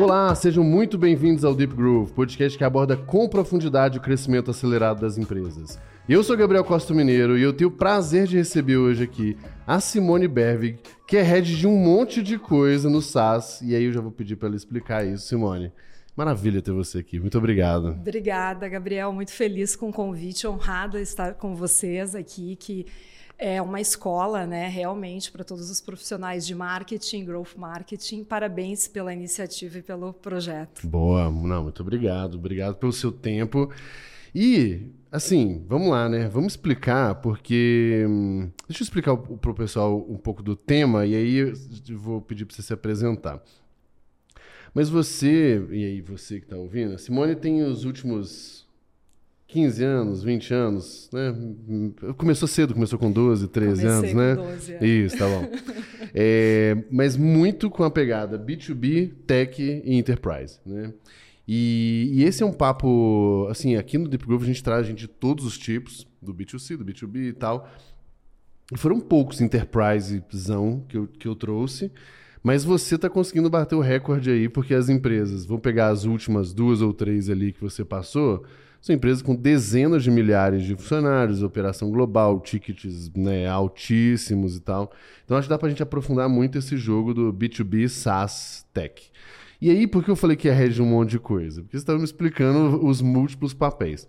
Olá, sejam muito bem-vindos ao Deep Groove, podcast que aborda com profundidade o crescimento acelerado das empresas. Eu sou Gabriel Costa Mineiro e eu tenho o prazer de receber hoje aqui a Simone Bervig, que é head de um monte de coisa no SaaS, e aí eu já vou pedir para ela explicar isso, Simone. Maravilha ter você aqui, muito obrigado. Obrigada, Gabriel, muito feliz com o convite, honrada estar com vocês aqui, que é uma escola, né, realmente, para todos os profissionais de marketing, growth marketing. Parabéns pela iniciativa e pelo projeto. Boa, não, muito obrigado. Obrigado pelo seu tempo. E, assim, vamos lá, né? Vamos explicar, porque. Hum, deixa eu explicar para o pessoal um pouco do tema, e aí eu vou pedir para você se apresentar. Mas você, e aí você que está ouvindo, Simone tem os últimos 15 anos, 20 anos, né? Começou cedo, começou com 12, 13 Comecei anos, com né? 12, é. Isso, tá bom. é, mas muito com a pegada B2B, Tech e Enterprise, né? E, e, esse é um papo, assim, aqui no Deep Groove a gente traz gente de todos os tipos, do B2C, do B2B e tal. E foram poucos Enterprisezão que eu, que eu trouxe, mas você está conseguindo bater o recorde aí, porque as empresas vão pegar as últimas duas ou três ali que você passou são empresas com dezenas de milhares de funcionários, operação global, tickets né, altíssimos e tal. Então acho que dá para a gente aprofundar muito esse jogo do B2B SaaS Tech. E aí, por que eu falei que é rede um monte de coisa? Porque você estava me explicando os múltiplos papéis.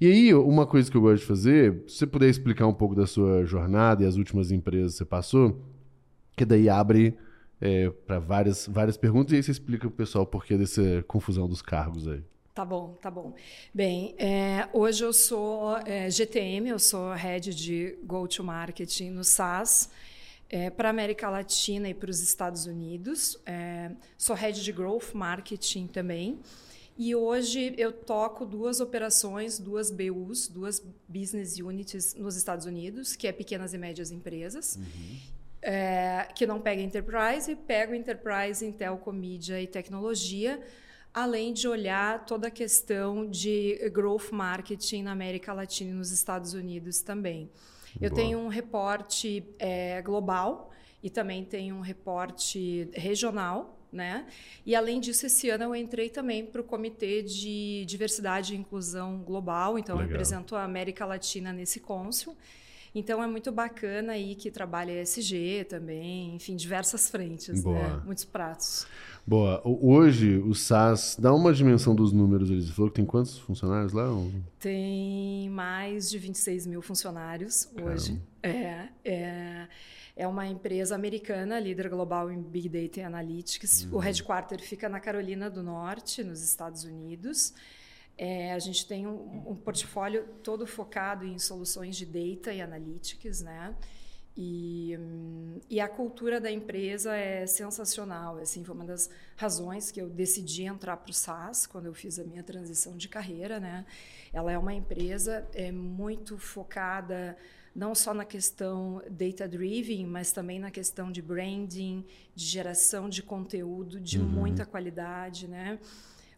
E aí, uma coisa que eu gosto de fazer, se você puder explicar um pouco da sua jornada e as últimas empresas que você passou, que daí abre é, para várias, várias perguntas e aí você explica para o pessoal o porquê dessa confusão dos cargos aí. Tá bom, tá bom. Bem, é, hoje eu sou é, GTM, eu sou head de Go-to-Marketing no SaaS é, para a América Latina e para os Estados Unidos. É, sou head de Growth Marketing também. E hoje eu toco duas operações, duas BUs, duas Business Units nos Estados Unidos, que é pequenas e médias empresas. Uhum. É, que não pega Enterprise, pega Enterprise, Intel, Comídia e Tecnologia, além de olhar toda a questão de growth marketing na América Latina e nos Estados Unidos também. Eu Boa. tenho um reporte é, global e também tenho um reporte regional. Né? E além disso, esse ano eu entrei também para o Comitê de Diversidade e Inclusão Global, então Legal. eu represento a América Latina nesse cônsul. Então é muito bacana aí que trabalha ESG também, enfim, diversas frentes, né? muitos pratos. Boa. Hoje, o SaaS, dá uma dimensão dos números, eles falou que tem quantos funcionários lá? Tem mais de 26 mil funcionários hoje. É, é, é uma empresa americana, líder global em Big Data e Analytics. Uhum. O headquarter fica na Carolina do Norte, nos Estados Unidos. É, a gente tem um, um portfólio todo focado em soluções de data e analytics, né? E, e, a cultura da empresa é sensacional. Assim, foi uma das razões que eu decidi entrar para o SaaS quando eu fiz a minha transição de carreira. Né? Ela é uma empresa é, muito focada não só na questão data-driven, mas também na questão de branding, de geração de conteúdo de uhum. muita qualidade. Né?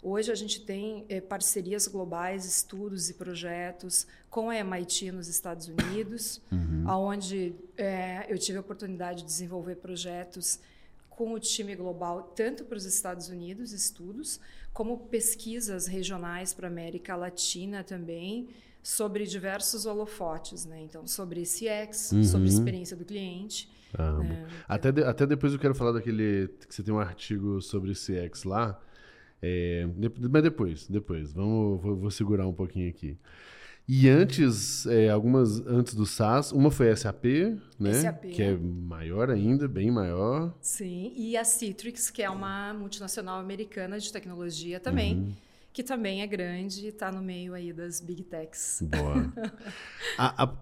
Hoje a gente tem é, parcerias globais, estudos e projetos com a MIT nos Estados Unidos, uhum. onde é, eu tive a oportunidade de desenvolver projetos com o time global, tanto para os Estados Unidos, estudos, como pesquisas regionais para a América Latina também, sobre diversos holofotes, né? Então, sobre CX, uhum. sobre experiência do cliente. Né? até, de, até depois eu quero falar daquele que você tem um artigo sobre CX lá, é, mas depois, depois. Vamos, vou, vou, segurar um pouquinho aqui. E antes, é, algumas antes do SaaS, uma foi a SAP, né? SAP. Que é maior ainda, bem maior. Sim, e a Citrix, que é uma multinacional americana de tecnologia também. Uhum. Que também é grande e está no meio aí das big techs. Boa. a, a,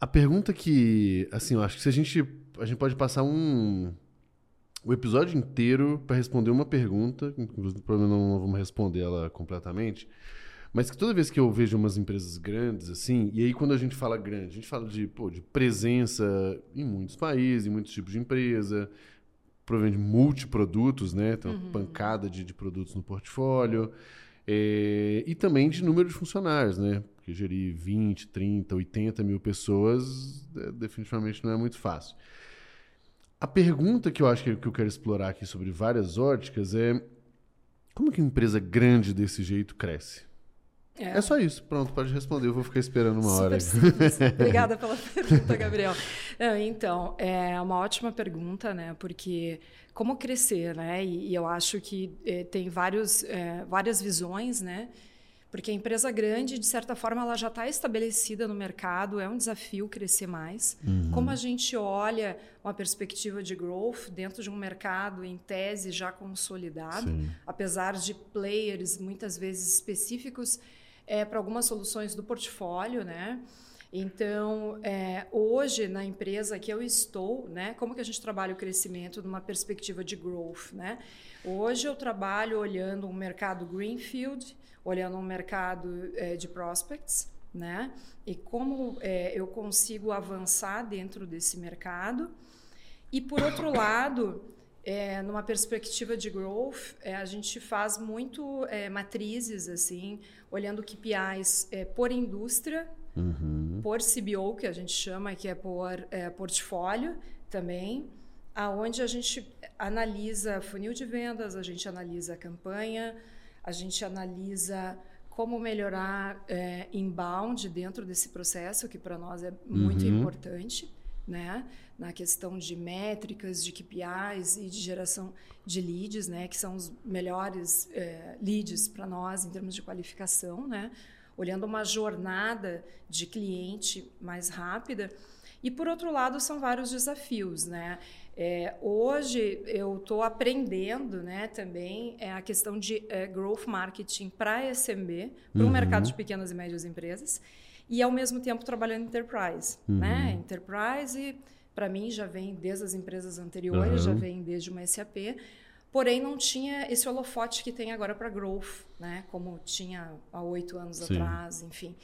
a pergunta que, assim, eu acho que se a gente, a gente pode passar um, o episódio inteiro para responder uma pergunta, inclusive provavelmente não vamos responder ela completamente, mas que toda vez que eu vejo umas empresas grandes assim, e aí quando a gente fala grande, a gente fala de, pô, de presença em muitos países, em muitos tipos de empresa, provavelmente multiprodutos, né? Tem uma uhum. pancada de, de, produtos no portfólio. É, e também de número de funcionários, né? Porque gerir 20, 30, 80 mil pessoas é, definitivamente não é muito fácil. A pergunta que eu acho que eu quero explorar aqui sobre várias óticas é Como que uma empresa grande desse jeito cresce? É. é. só isso. Pronto, pode responder. Eu vou ficar esperando uma Super hora. Simples. Obrigada pela pergunta, Gabriel. então, é uma ótima pergunta, né? Porque como crescer, né? E, e eu acho que é, tem vários, é, várias visões, né? Porque a empresa grande, de certa forma, ela já está estabelecida no mercado, é um desafio crescer mais. Uhum. Como a gente olha uma perspectiva de growth dentro de um mercado, em tese, já consolidado, Sim. apesar de players muitas vezes específicos é, para algumas soluções do portfólio, né? Então, é, hoje na empresa que eu estou, né, como que a gente trabalha o crescimento numa perspectiva de growth, né? Hoje eu trabalho olhando um mercado greenfield, olhando um mercado é, de prospects, né? E como é, eu consigo avançar dentro desse mercado. E por outro lado, é, numa perspectiva de growth, é, a gente faz muito é, matrizes, assim, olhando KPIs por indústria, uhum. por CBO, que a gente chama, que é por portfólio também, aonde a gente analisa funil de vendas, a gente analisa a campanha, a gente analisa como melhorar é, inbound dentro desse processo, que para nós é muito uhum. importante, né? na questão de métricas, de KPIs e de geração de leads, né, que são os melhores é, leads para nós em termos de qualificação, né, olhando uma jornada de cliente mais rápida. E por outro lado são vários desafios, né? É, hoje eu estou aprendendo, né, também é a questão de é, growth marketing para SMB, para o uhum. mercado de pequenas e médias empresas, e ao mesmo tempo trabalhando em enterprise, né? uhum. né? Enterprise para mim já vem desde as empresas anteriores, uhum. já vem desde uma SAP, porém não tinha esse holofote que tem agora para growth, né? Como tinha há oito anos Sim. atrás, enfim.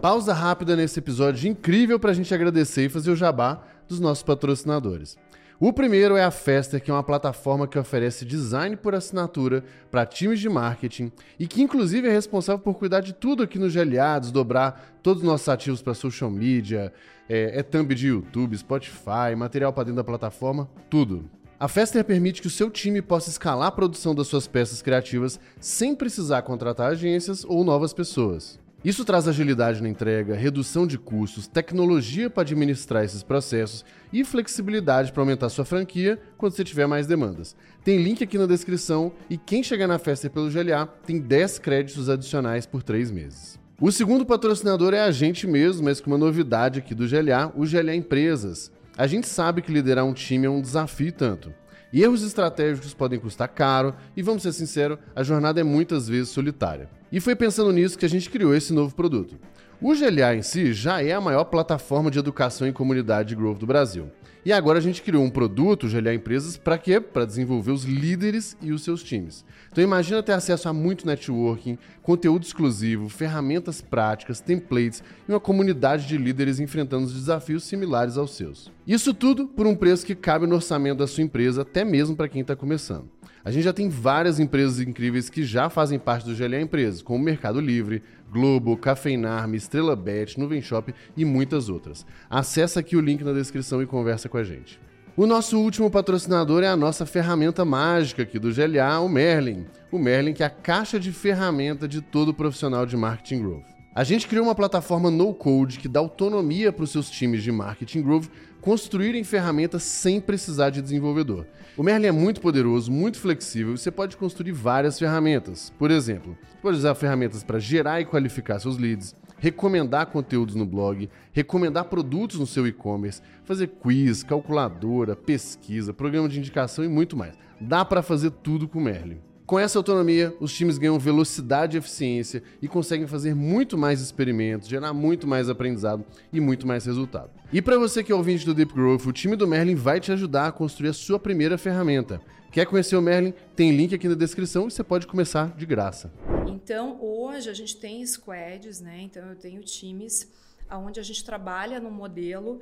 Pausa rápida nesse episódio incrível para a gente agradecer e fazer o jabá dos nossos patrocinadores. O primeiro é a Fester, que é uma plataforma que oferece design por assinatura para times de marketing e que, inclusive, é responsável por cuidar de tudo aqui no GLA, desdobrar todos os nossos ativos para social media, é, é thumb de YouTube, Spotify, material para dentro da plataforma, tudo. A Fester permite que o seu time possa escalar a produção das suas peças criativas sem precisar contratar agências ou novas pessoas. Isso traz agilidade na entrega, redução de custos, tecnologia para administrar esses processos e flexibilidade para aumentar sua franquia quando você tiver mais demandas. Tem link aqui na descrição e quem chegar na festa pelo GLA tem 10 créditos adicionais por 3 meses. O segundo patrocinador é a gente mesmo, mas com uma novidade aqui do GLA, o GLA Empresas. A gente sabe que liderar um time é um desafio tanto. E erros estratégicos podem custar caro, e vamos ser sinceros, a jornada é muitas vezes solitária. E foi pensando nisso que a gente criou esse novo produto. O GLA em si já é a maior plataforma de educação em comunidade de growth do Brasil. E agora a gente criou um produto, o GLA Empresas, para quê? Para desenvolver os líderes e os seus times. Então imagina ter acesso a muito networking, conteúdo exclusivo, ferramentas práticas, templates e uma comunidade de líderes enfrentando desafios similares aos seus. Isso tudo por um preço que cabe no orçamento da sua empresa, até mesmo para quem está começando. A gente já tem várias empresas incríveis que já fazem parte do GLA Empresas, como Mercado Livre, Globo, Cafeinarme, Estrela Bet, Nuvem Shop e muitas outras. Acesse aqui o link na descrição e conversa com a gente. O nosso último patrocinador é a nossa ferramenta mágica aqui do GLA, o Merlin. O Merlin que é a caixa de ferramenta de todo profissional de marketing growth. A gente criou uma plataforma no-code que dá autonomia para os seus times de marketing growth construírem ferramentas sem precisar de desenvolvedor. O Merlin é muito poderoso, muito flexível e você pode construir várias ferramentas. Por exemplo, você pode usar ferramentas para gerar e qualificar seus leads, recomendar conteúdos no blog, recomendar produtos no seu e-commerce, fazer quiz, calculadora, pesquisa, programa de indicação e muito mais. Dá para fazer tudo com o Merlin. Com essa autonomia, os times ganham velocidade e eficiência e conseguem fazer muito mais experimentos, gerar muito mais aprendizado e muito mais resultado. E para você que é ouvinte do Deep Growth, o time do Merlin vai te ajudar a construir a sua primeira ferramenta. Quer conhecer o Merlin? Tem link aqui na descrição e você pode começar de graça. Então, hoje a gente tem squads, né? Então eu tenho times onde a gente trabalha no modelo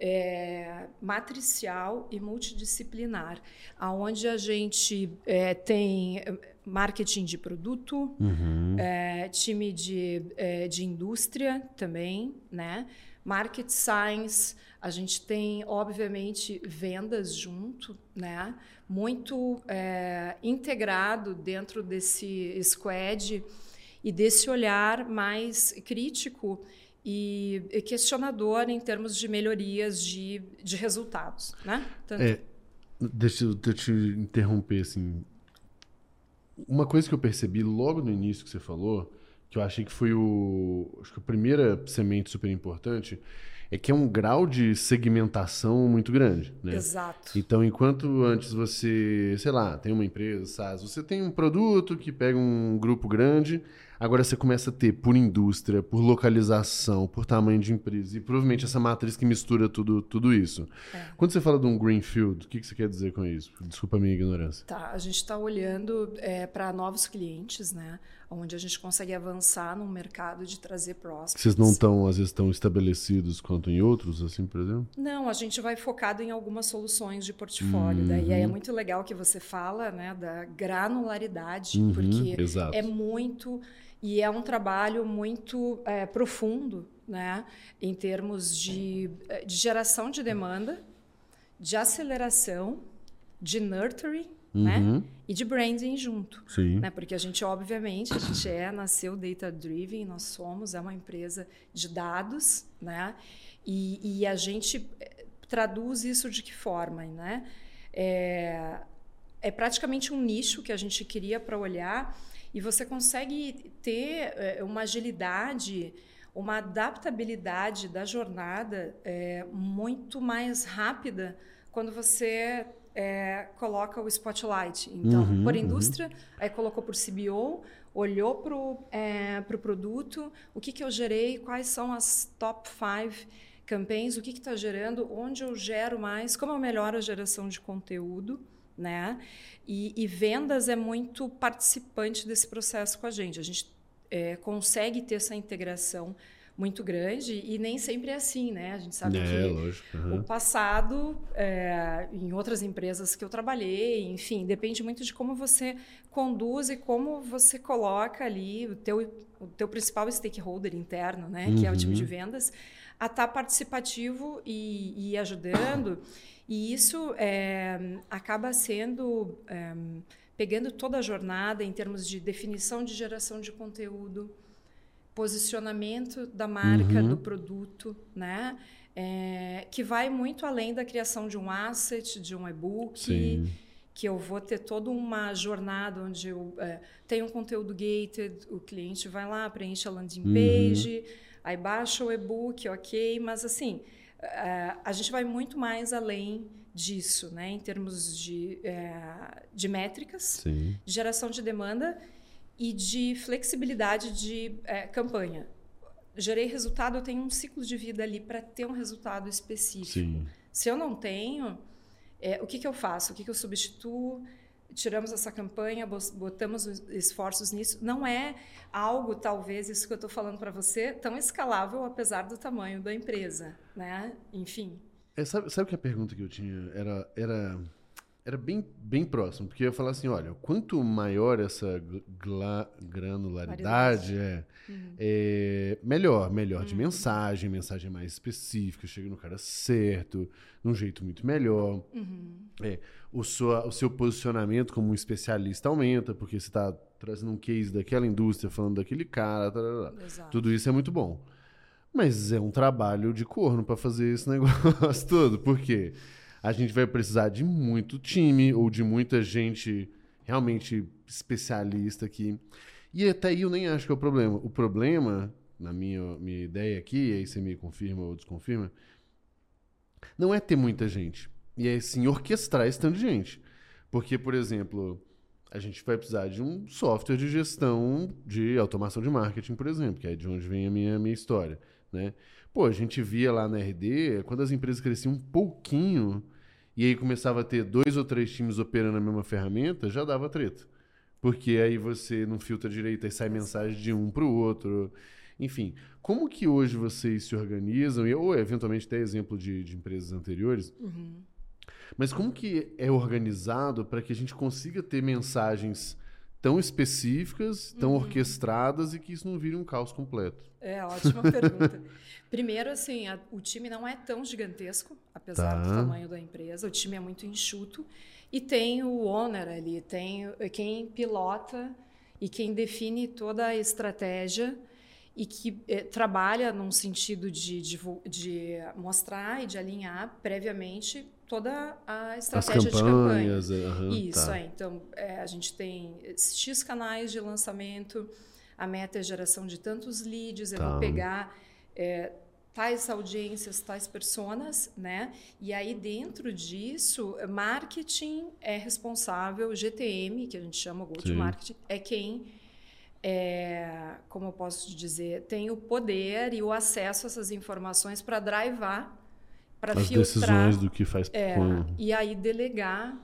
é, matricial e multidisciplinar, aonde a gente é, tem é, marketing de produto, uhum. é, time de, é, de indústria também, né? market science, a gente tem, obviamente, vendas junto, né? muito é, integrado dentro desse squad e desse olhar mais crítico e questionador em termos de melhorias de, de resultados. Né? Tanto... É, deixa, eu, deixa eu te interromper. Assim. Uma coisa que eu percebi logo no início que você falou, que eu achei que foi o, acho que a primeira semente super importante, é que é um grau de segmentação muito grande. Né? Exato. Então, enquanto antes você, sei lá, tem uma empresa, SaaS, você tem um produto que pega um grupo grande, Agora você começa a ter por indústria, por localização, por tamanho de empresa e provavelmente essa matriz que mistura tudo, tudo isso. É. Quando você fala de um greenfield, o que, que você quer dizer com isso? Desculpa a minha ignorância. Tá, a gente está olhando é, para novos clientes, né? Onde a gente consegue avançar no mercado de trazer prospects. Vocês não estão, às vezes, tão estabelecidos quanto em outros, assim, por exemplo? Não, a gente vai focado em algumas soluções de portfólio. Uhum. Daí é muito legal que você fala né, da granularidade, uhum, porque exato. é muito e é um trabalho muito é, profundo, né, em termos de, é, de, geração de demanda, de aceleração, de nurturing, né, uhum. né, e de branding junto. Sim. Né, porque a gente, obviamente, a gente é, nasceu data-driven, nós somos, é uma empresa de dados, né, e, e a gente é, traduz isso de que forma, né? É, é praticamente um nicho que a gente queria para olhar e você consegue ter é, uma agilidade, uma adaptabilidade da jornada é, muito mais rápida quando você é, coloca o spotlight. Então, uhum, por uhum. indústria, uhum. aí colocou por CBO, olhou para o é, pro produto, o que, que eu gerei, quais são as top five campaigns, o que está gerando, onde eu gero mais, como eu melhoro a geração de conteúdo né? E, e, vendas é muito participante desse processo com a gente. A gente é, consegue ter essa integração muito grande e nem sempre é assim, né? A gente sabe é, que lógico, uhum. o passado, é, em outras empresas que eu trabalhei, enfim, depende muito de como você conduz e como você coloca ali o teu, o teu principal stakeholder interno, né? Uhum. Que é o time de uhum. vendas, a estar tá participativo e, e ajudando. E isso é, acaba sendo é, pegando toda a jornada em termos de definição de geração de conteúdo, posicionamento da marca, uhum. do produto, né? É, que vai muito além da criação de um asset, de um e-book, que eu vou ter toda uma jornada onde eu é, tenho um conteúdo gated, o cliente vai lá, preenche a landing uhum. page, uhum. aí baixa o e-book, ok, mas assim Uh, a gente vai muito mais além disso, né, em termos de, é, de métricas, Sim. de geração de demanda e de flexibilidade de é, campanha. Gerei resultado, eu tenho um ciclo de vida ali para ter um resultado específico. Sim. Se eu não tenho, é, o que, que eu faço? O que, que eu substituo? Tiramos essa campanha, botamos esforços nisso. Não é algo, talvez, isso que eu estou falando para você, tão escalável, apesar do tamanho da empresa, né? Enfim. É, sabe, sabe que a pergunta que eu tinha era, era, era bem, bem próximo, porque eu ia falar assim, olha, quanto maior essa granularidade é, uhum. é, melhor, melhor uhum. de mensagem, mensagem mais específica, chega no cara certo, de um jeito muito melhor. Uhum. É, o, sua, o seu posicionamento como um especialista aumenta, porque você está trazendo um case daquela indústria, falando daquele cara, tudo isso é muito bom. Mas é um trabalho de corno para fazer esse negócio todo, porque a gente vai precisar de muito time ou de muita gente realmente especialista aqui. E até aí eu nem acho que é o problema. O problema, na minha, minha ideia aqui, aí você me confirma ou desconfirma, não é ter muita gente. E é sim orquestrar esse tanto de gente. Porque, por exemplo, a gente vai precisar de um software de gestão de automação de marketing, por exemplo, que é de onde vem a minha, minha história. Né? Pô, a gente via lá na RD, quando as empresas cresciam um pouquinho e aí começava a ter dois ou três times operando a mesma ferramenta, já dava treta. Porque aí você não filtra direito, aí sai mensagem de um para o outro. Enfim, como que hoje vocês se organizam, ou eventualmente até exemplo de, de empresas anteriores, uhum. mas como que é organizado para que a gente consiga ter mensagens tão específicas, tão uhum. orquestradas e que isso não vire um caos completo? É, ótima pergunta. Primeiro, assim, a, o time não é tão gigantesco, apesar tá. do tamanho da empresa. O time é muito enxuto. E tem o owner ali, tem quem pilota e quem define toda a estratégia e que eh, trabalha num sentido de, de, de, mostrar e de alinhar previamente toda a estratégia de campanha. Uhum, Isso, tá. é. Então, é, a gente tem X canais de lançamento, a meta é geração de tantos leads, eu tá. vou pegar é, tais audiências, tais personas, né? E aí, dentro disso, marketing é responsável, GTM, que a gente chama Go to Marketing, é quem é, como eu posso dizer, tem o poder e o acesso a essas informações para drivar para filtrar decisões do que faz é, e aí delegar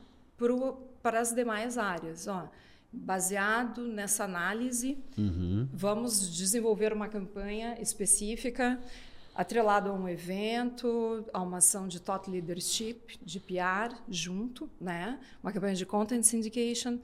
para as demais áreas. Ó, baseado nessa análise, uhum. vamos desenvolver uma campanha específica atrelado a um evento, a uma ação de thought leadership, de PR junto, né? Uma campanha de content syndication.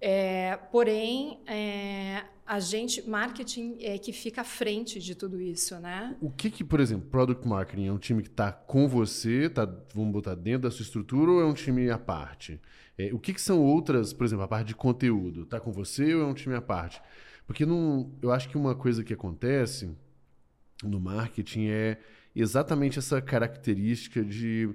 É, porém, é, a gente, marketing é que fica à frente de tudo isso, né? O que que, por exemplo, product marketing é um time que está com você, tá, vamos botar dentro da sua estrutura ou é um time à parte? É, o que que são outras, por exemplo, a parte de conteúdo, está com você ou é um time à parte? Porque não, eu acho que uma coisa que acontece no marketing é exatamente essa característica de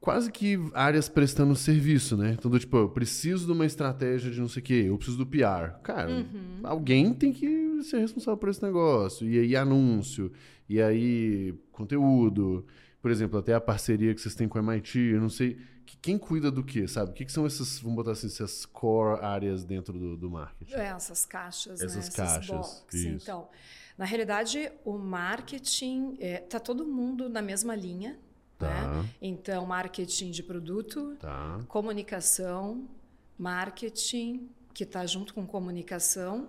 quase que áreas prestando serviço, né? Então, do, tipo, eu preciso de uma estratégia de não sei o quê, eu preciso do PR. Cara, uhum. alguém tem que ser responsável por esse negócio. E aí, anúncio, e aí, conteúdo. Por exemplo, até a parceria que vocês têm com a MIT, eu não sei. Quem cuida do quê, sabe? O que, que são essas, vamos botar assim, essas core áreas dentro do, do marketing? É, essas caixas, essas né? caixas, essas boxes. Então, na realidade, o marketing, é, tá todo mundo na mesma linha, Tá. Né? Então, marketing de produto, tá. comunicação, marketing, que está junto com comunicação.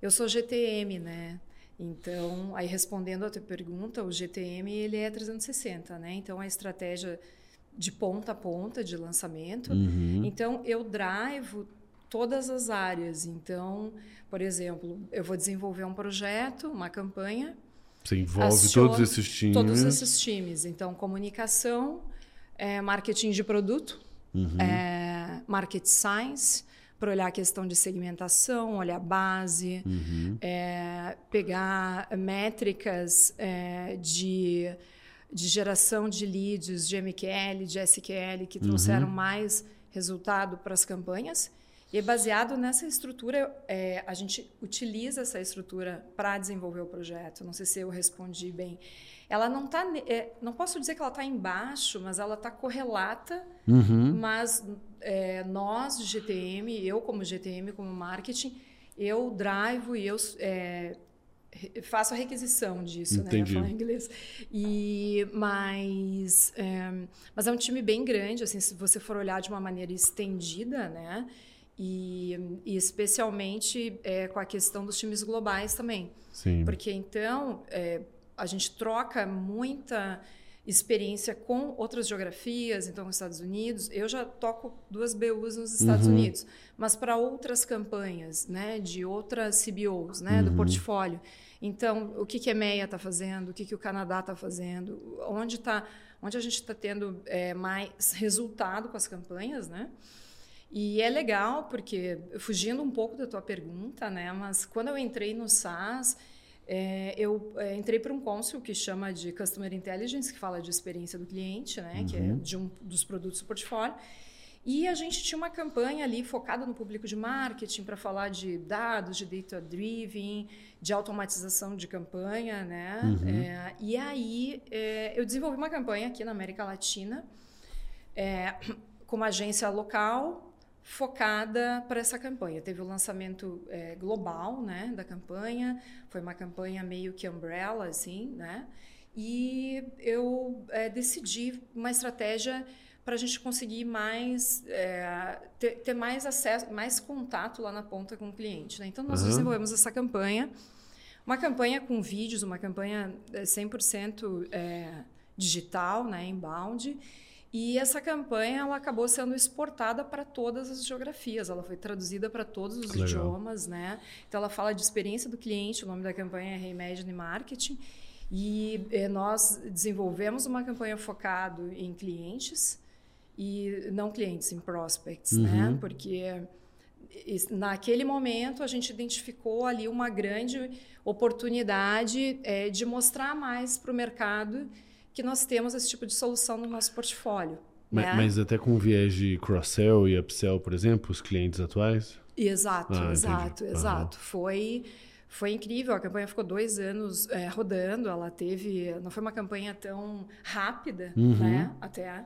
Eu sou GTM, né? Então, aí respondendo a tua pergunta, o GTM ele é 360, né? Então, a estratégia de ponta a ponta de lançamento. Uhum. Então, eu drivo todas as áreas. Então, por exemplo, eu vou desenvolver um projeto, uma campanha, você envolve todos esses times. Todos esses times. Então, comunicação, é, marketing de produto, uhum. é, market science, para olhar a questão de segmentação, olhar base, uhum. é, pegar métricas é, de, de geração de leads, de MQL, de SQL, que trouxeram uhum. mais resultado para as campanhas. E baseado nessa estrutura, é, a gente utiliza essa estrutura para desenvolver o projeto. Não sei se eu respondi bem. Ela não está, é, não posso dizer que ela está embaixo, mas ela está correlata. Uhum. Mas é, nós, GTM, eu como GTM, como marketing, eu drive e eu é, faço a requisição disso, Entendi. né? Falo inglês. E, mas, é, mas é um time bem grande, assim, se você for olhar de uma maneira estendida, né? E, e especialmente é, com a questão dos times globais também. Sim. Porque então é, a gente troca muita experiência com outras geografias, então nos Estados Unidos. Eu já toco duas BUs nos Estados uhum. Unidos, mas para outras campanhas, né, de outras CBOs, né, uhum. do portfólio. Então, o que, que a EMEA está fazendo, o que, que o Canadá está fazendo, onde, tá, onde a gente está tendo é, mais resultado com as campanhas, né? E é legal porque, fugindo um pouco da tua pergunta, né? Mas quando eu entrei no SaaS, é, eu é, entrei para um cônsul que chama de Customer Intelligence, que fala de experiência do cliente, né? Uhum. Que é uhum. de um dos produtos do portfólio. E a gente tinha uma campanha ali focada no público de marketing para falar de dados, de data driven, de automatização de campanha, né? Uhum. É, e aí é, eu desenvolvi uma campanha aqui na América Latina é, com uma agência local focada para essa campanha. Teve o lançamento é, global, né, da campanha. Foi uma campanha meio que umbrella, assim, né? E eu é, decidi uma estratégia para a gente conseguir mais é, ter, ter, mais acesso, mais contato lá na ponta com o cliente. Né? Então nós uhum. desenvolvemos essa campanha, uma campanha com vídeos, uma campanha 100% é, digital, né, inbound E essa campanha ela acabou sendo exportada para todas as geografias, ela foi traduzida para todos os Legal. idiomas, né? Então ela fala de experiência do cliente, o nome da campanha é Reimagine Marketing. E eh, nós desenvolvemos uma campanha focado em clientes e não clientes, em prospects, né? uhum. né? Porque naquele momento a gente identificou ali uma grande oportunidade é, de mostrar mais para o mercado que nós temos esse tipo de solução no nosso portfólio. Mas, né? mas até com viés de cross-sell e upsell, por exemplo, os clientes atuais? Exato, ah, exato, entendi. exato. Uhum. Foi, foi incrível. A campanha ficou dois anos é, rodando. Ela teve, não foi uma campanha tão rápida, uhum. né? Até.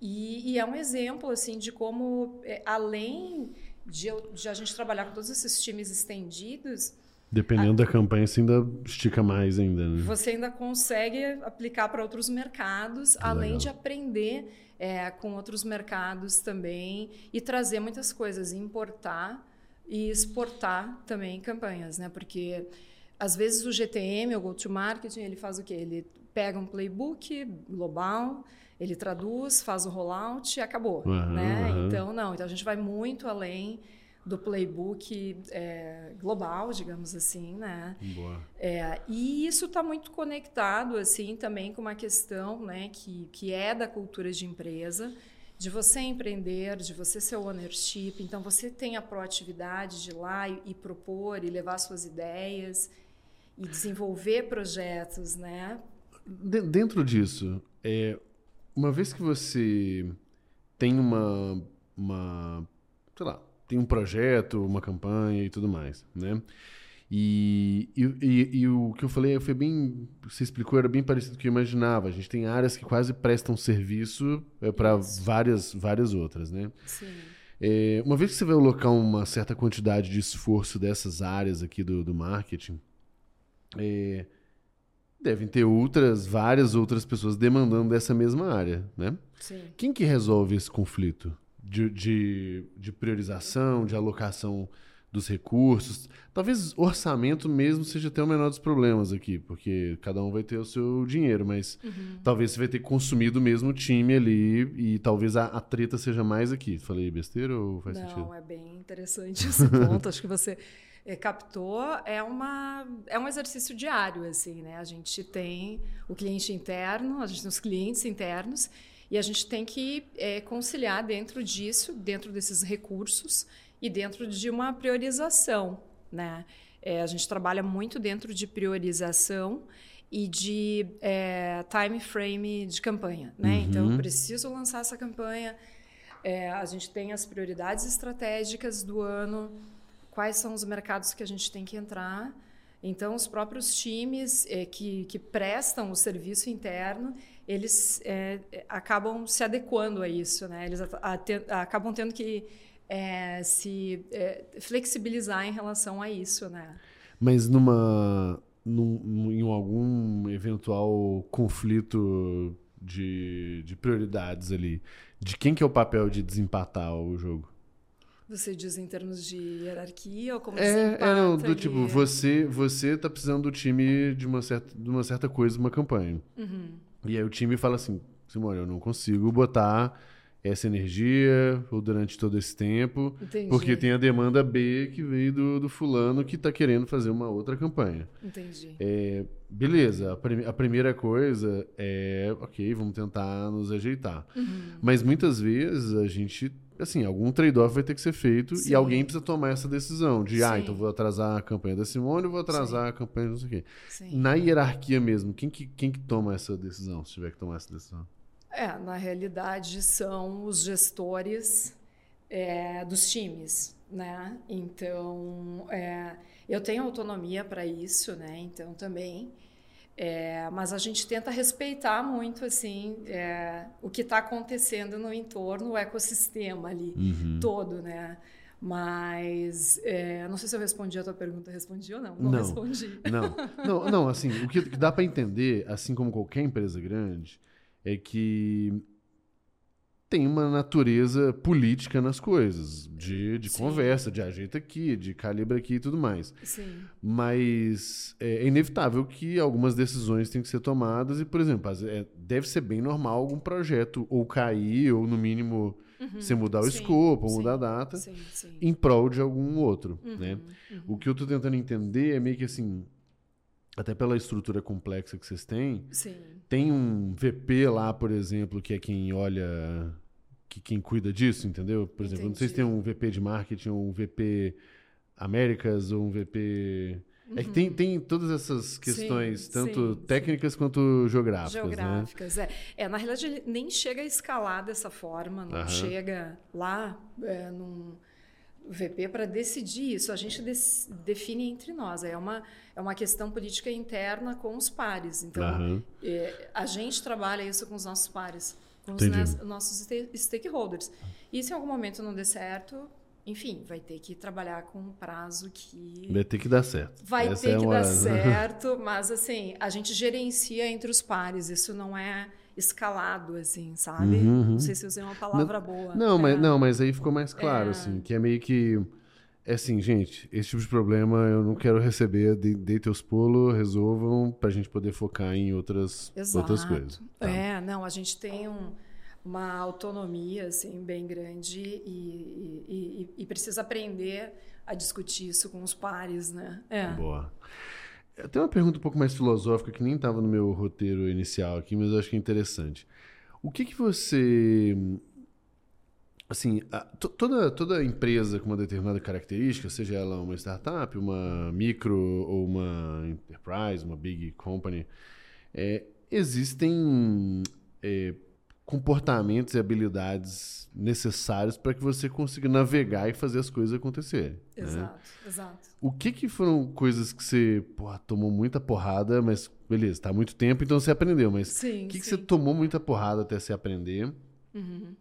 E, e, é um exemplo assim de como, é, além de, de a gente trabalhar com todos esses times estendidos, Dependendo a, da campanha, você ainda estica mais ainda, né? Você ainda consegue aplicar para outros mercados, que além legal. de aprender é, com outros mercados também e trazer muitas coisas, importar e exportar também campanhas, né? Porque às vezes o GTM, o Go-to-Marketing, ele faz o quê? Ele pega um playbook global, ele traduz, faz o rollout e acabou, uhum, né? Uhum. Então, não. Então, a gente vai muito além do playbook é, global, digamos assim, né? Boa. É, e isso está muito conectado, assim, também com uma questão, né, que, que é da cultura de empresa, de você empreender, de você ser ownership. Então, você tem a proatividade de ir lá e, e propor e levar suas ideias e desenvolver projetos, né? De, dentro disso, é, uma vez que você tem uma, uma sei lá, tem um projeto, uma campanha e tudo mais, né? E, e, e, e, o que eu falei foi bem. Você explicou, era bem parecido com o que eu imaginava. A gente tem áreas que quase prestam serviço é, para várias, várias outras, né? Sim. É, uma vez que você vai alocar uma certa quantidade de esforço dessas áreas aqui do, do marketing, é, devem ter outras, várias outras pessoas demandando dessa mesma área, né? Sim. Quem que resolve esse conflito? De, de, de priorização, de alocação dos recursos. Talvez orçamento mesmo seja até o menor dos problemas aqui, porque cada um vai ter o seu dinheiro, mas uhum. talvez você vai ter consumido o mesmo time ali e talvez a, a treta seja mais aqui. Falei besteira ou faz Não, sentido? Não, é bem interessante esse ponto. Acho que você é, captou. É, uma, é um exercício diário, assim, né? A gente tem o cliente interno, a gente tem os clientes internos e a gente tem que é, conciliar dentro disso, dentro desses recursos e dentro de uma priorização. Né? É, a gente trabalha muito dentro de priorização e de é, time frame de campanha. Né? Uhum. Então, eu preciso lançar essa campanha. É, a gente tem as prioridades estratégicas do ano, quais são os mercados que a gente tem que entrar. Então, os próprios times é, que, que prestam o serviço interno, eles é, acabam se adequando a isso, né? Eles acabam tendo que é, se é, flexibilizar em relação a isso, né? Mas numa num, em algum eventual conflito de, de prioridades ali, de quem que é o papel de desempatar o jogo? Você diz em termos de hierarquia ou como é, é não, do ali? tipo, você você tá precisando do time de uma certa, de uma certa coisa, uma campanha. Uhum. E aí o time fala assim, Simone, eu não consigo botar essa energia ou durante todo esse tempo, Entendi. porque tem a demanda B que veio do, do fulano que está querendo fazer uma outra campanha. Entendi. É, beleza, a, prim a, primeira coisa é, ok, vamos tentar nos ajeitar. Uhum. Mas muitas vezes a gente assim, algum trade-off vai ter que ser feito Sim. e alguém precisa tomar essa decisão de, ah, Sim. ah, então vou atrasar a campanha da Simone, vou atrasar Sim. a campanha não sei o quê. Na hierarquia mesmo, quem que, quem que toma essa decisão, se tiver que tomar essa decisão? É, na realidade são os gestores é, dos times, né? Então, é, eu tenho autonomia para isso, né? Então, também é, mas a gente tenta respeitar muito assim é, o que está acontecendo no entorno, o ecossistema ali uhum. todo, né? Mas é, não sei se eu respondi a tua pergunta, respondi ou não? Não, não respondi. Não, não, não assim, o que dá para entender, assim como qualquer empresa grande, é que tem uma natureza política nas coisas, de, de Sim. conversa, de ajeita aqui, de calibre aqui e tudo mais. Sim. Mas é, é inevitável que algumas decisões tenham que ser tomadas e, por exemplo, é, deve ser bem normal algum projeto ou cair ou, no mínimo, você mudar o Uhum. Sim, escopo ou sim, mudar a data Sim, sim. em prol de algum outro, Uhum, né? O que eu tô tentando entender é meio que assim, até pela estrutura complexa que vocês têm, Sim. tem um VP lá, por exemplo, que é quem olha, que quem cuida disso, entendeu? Por exemplo, não sei se tem um VP de marketing, ou um VP Américas ou um VP. É que tem, tem todas essas questões, Sim, tanto sim, sim. técnicas quanto geográficas, né? Geográficas, é. é. Na realidade, ele nem chega a escalar dessa forma, não chega lá é, num VP para decidir isso. A gente define entre nós. É uma, é uma questão política interna com os pares. Então, Aham. é, a gente trabalha isso com os nossos pares, com os Entendi. nes- nossos sta- stakeholders. E se em algum momento não der certo, enfim, vai ter que trabalhar com um prazo que Vai ter que dar certo. Vai Essa ter é que uma- dar certo, mas assim, a gente gerencia entre os pares, isso não é escalado, assim, sabe? Uhum, uhum. Não sei se eu usei uma palavra boa. Não, mas, É. não, mas aí ficou mais claro, É. assim, que é meio que. É assim, gente, esse tipo de problema eu não quero receber, de- dei teus pulos, resolvam, pra gente poder focar em outras, Exato. outras coisas. tá? É, não, a gente tem um- uma autonomia, assim, bem grande e, e- e- e precisa aprender a discutir isso com os pares, né? É. Boa. Eu tenho uma pergunta um pouco mais filosófica que nem estava no meu roteiro inicial aqui, mas eu acho que é interessante. O que que você. Assim, a- to- toda, toda empresa com uma determinada característica, seja ela uma startup, uma micro ou uma enterprise, uma big company, é, existem é, comportamentos e habilidades necessários para que você consiga navegar e fazer as coisas acontecerem. né? Exato, exato. O que que foram coisas que você porra, tomou muita porrada, mas beleza, tá há muito tempo, então você aprendeu, mas Sim, o que, que você tomou muita porrada até você aprender? Uhum.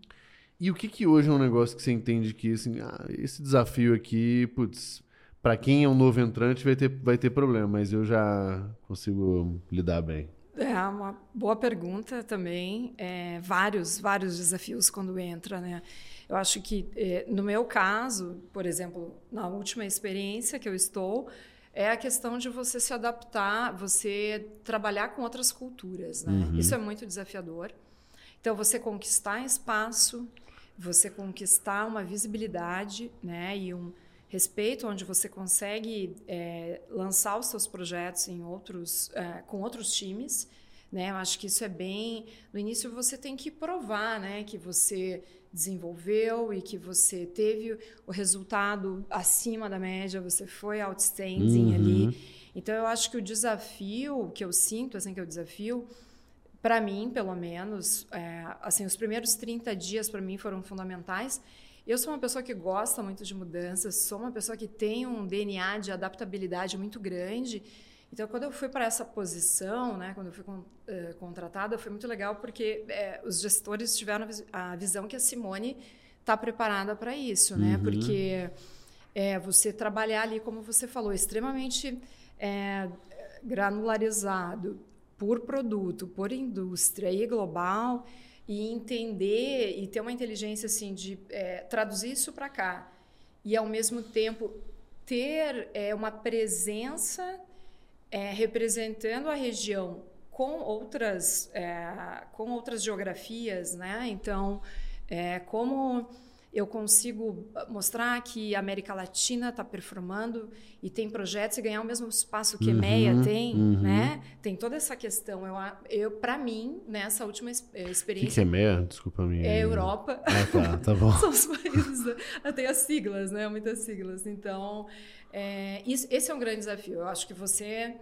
E o que que hoje é um negócio que você entende que, assim, ah, esse desafio aqui, putz, pra quem é um novo entrante vai ter, vai ter problema, mas eu já consigo lidar bem. É uma boa pergunta também. É, vários, vários desafios quando entra, né? Eu acho que, é, no meu caso, por exemplo, na última experiência que eu estou, é a questão de você se adaptar, você trabalhar com outras culturas, né? Isso é muito desafiador. Então, você conquistar espaço, você conquistar uma visibilidade, né? E um respeito onde você consegue é, lançar os seus projetos em outros, é, com outros times, né? Eu acho que isso é bem. No início você tem que provar, né? Que você desenvolveu e que você teve o resultado acima da média, você foi outstanding Uhum. ali. Então eu acho que o desafio que eu sinto, assim, que é o desafio para mim, pelo menos, é, assim, os primeiros 30 dias para mim foram fundamentais. Eu sou uma pessoa que gosta muito de mudanças, sou uma pessoa que tem um DNA de adaptabilidade muito grande. Então, quando eu fui para essa posição, né, quando eu fui con- eh, contratada, foi muito legal porque eh, os gestores tiveram a vis- a visão que a Simone está preparada para isso, né? Uhum. Porque é, você trabalhar ali, como você falou, extremamente é, granularizado por produto, por indústria e global, e entender e ter uma inteligência assim de é, traduzir isso para cá e ao mesmo tempo ter é, uma presença é, representando a região com outras é, com outras geografias, né? Então, é, como eu consigo mostrar que a América Latina está performando e tem projetos e ganhar o mesmo espaço que a EMEA Uhum, tem, uhum. né? Tem toda essa questão. Eu, eu para mim, nessa última ex- eh, O que, que experiência, é MER? Desculpa a minha. é Europa. Ah, tá, tá bom. São os países. Tem as siglas, né? Muitas siglas. Então, é, isso- esse é um grande desafio. Eu acho que você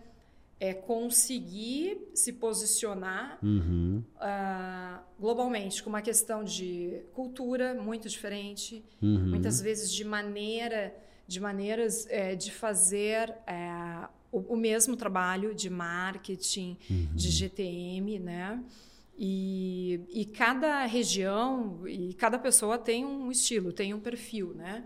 é conseguir se posicionar Uhum, ah, globalmente com uma questão de cultura muito diferente, uhum. muitas vezes de maneira, de maneiras é, de fazer é, o, o mesmo trabalho de marketing, de GTM, né? E, e cada região e cada pessoa tem um estilo, tem um perfil, né?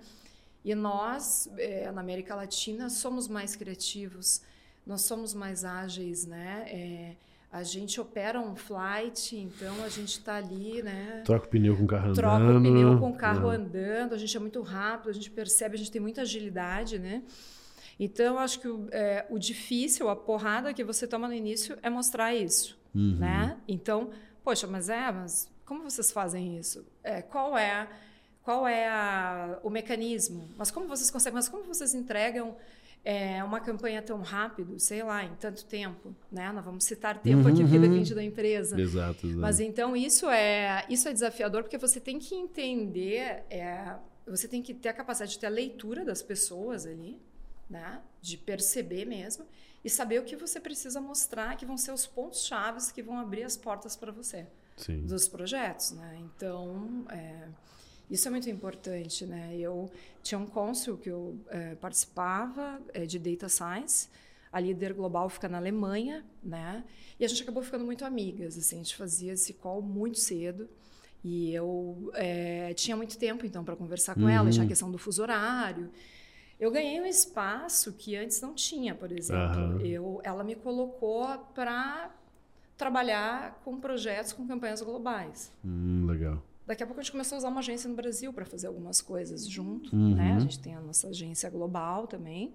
E nós, é, na América Latina, somos mais criativos, nós somos mais ágeis, né? É, A gente opera um flight, então a gente está ali, né? Troca o pneu com o carro Troca andando. Troca o pneu com o carro né? andando, a gente é muito rápido, a gente percebe, a gente tem muita agilidade, né? Então, acho que o, é, o difícil, a porrada que você toma no início é mostrar isso, Uhum. né? Então, poxa, mas é, mas como vocês fazem isso? É, qual é, qual é a, o mecanismo? Mas como vocês conseguem? Mas como vocês entregam é, uma campanha tão rápido, sei lá, em tanto tempo, né? Nós vamos citar tempo aqui porque Uhum. depende da empresa. Exato, exato. Mas então isso é isso é desafiador porque você tem que entender, é, você tem que ter a capacidade de ter a leitura das pessoas ali, né? De perceber mesmo e saber o que você precisa mostrar, que vão ser os pontos chaves que vão abrir as portas para você Sim. dos projetos, né? Então é, isso é muito importante, né? Eu tinha um cônsul que eu é, participava é, de data science. A líder global fica na Alemanha, né? E a gente acabou ficando muito amigas. Assim, a gente fazia esse call muito cedo. E eu é, tinha muito tempo, então, para conversar com Uhum. ela, já a questão do fuso horário. Eu ganhei um espaço que antes não tinha, por exemplo. Aham. Eu, ela me colocou para trabalhar com projetos com campanhas globais. Hum, legal. Daqui a pouco a gente começou a usar uma agência no Brasil para fazer algumas coisas junto, Uhum. né? A gente tem a nossa agência global também.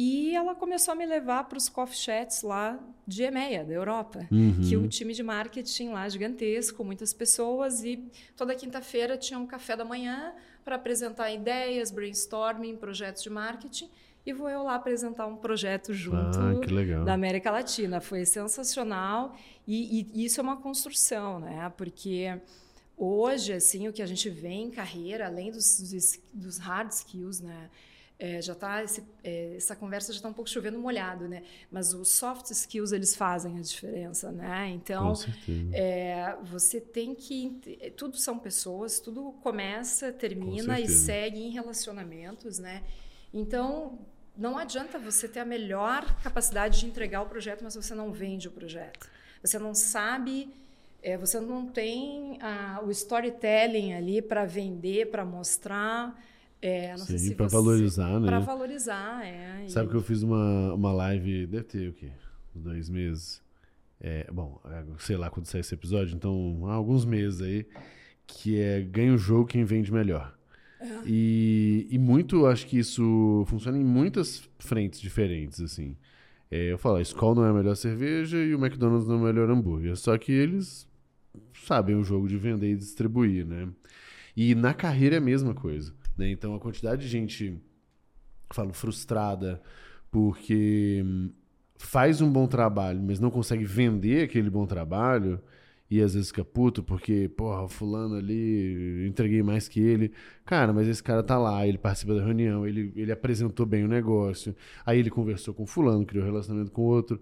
E ela começou a me levar para os coffee chats lá de EMEA, da Europa, Uhum. que o time de marketing lá é gigantesco, muitas pessoas e toda quinta-feira tinha um café da manhã para apresentar ideias, brainstorming, projetos de marketing e vou eu lá apresentar um projeto junto Ah, da América Latina. Foi sensacional e, e isso é uma construção, né? Porque hoje, assim, o que a gente vê em carreira, além dos, dos, dos hard skills, né? É, já tá esse, é, essa conversa já está um pouco chovendo molhado, né? Mas os soft skills eles fazem a diferença, né? Então é, você tem que ent- tudo são pessoas, tudo começa, termina e segue em relacionamentos, né? Então não adianta você ter a melhor capacidade de entregar o projeto, mas você não vende o projeto. Você não sabe, é, você não tem ah, o storytelling ali para vender, para mostrar. É, não Sim, se pra você- valorizar, né? Para valorizar, é. e- Sabe que eu fiz uma, uma live, deve ter o quê? Dois meses. É, bom, é, sei lá quando sai esse episódio, então há alguns meses aí, que é ganha o jogo quem vende melhor. E, e muito, acho que isso funciona em muitas frentes diferentes, assim. É, eu falo, a Skol não é a melhor cerveja e o McDonald's não é o melhor hambúrguer. Só que eles sabem o jogo de vender e distribuir, né? E na carreira é a mesma coisa, né? Então a quantidade de gente, falo, frustrada porque faz um bom trabalho, mas não consegue vender aquele bom trabalho e às vezes fica puto porque, porra, o fulano ali, entreguei mais que ele. Cara, mas esse cara tá lá, ele participa da reunião, ele, ele apresentou bem o negócio, aí ele conversou com fulano, criou relacionamento com outro.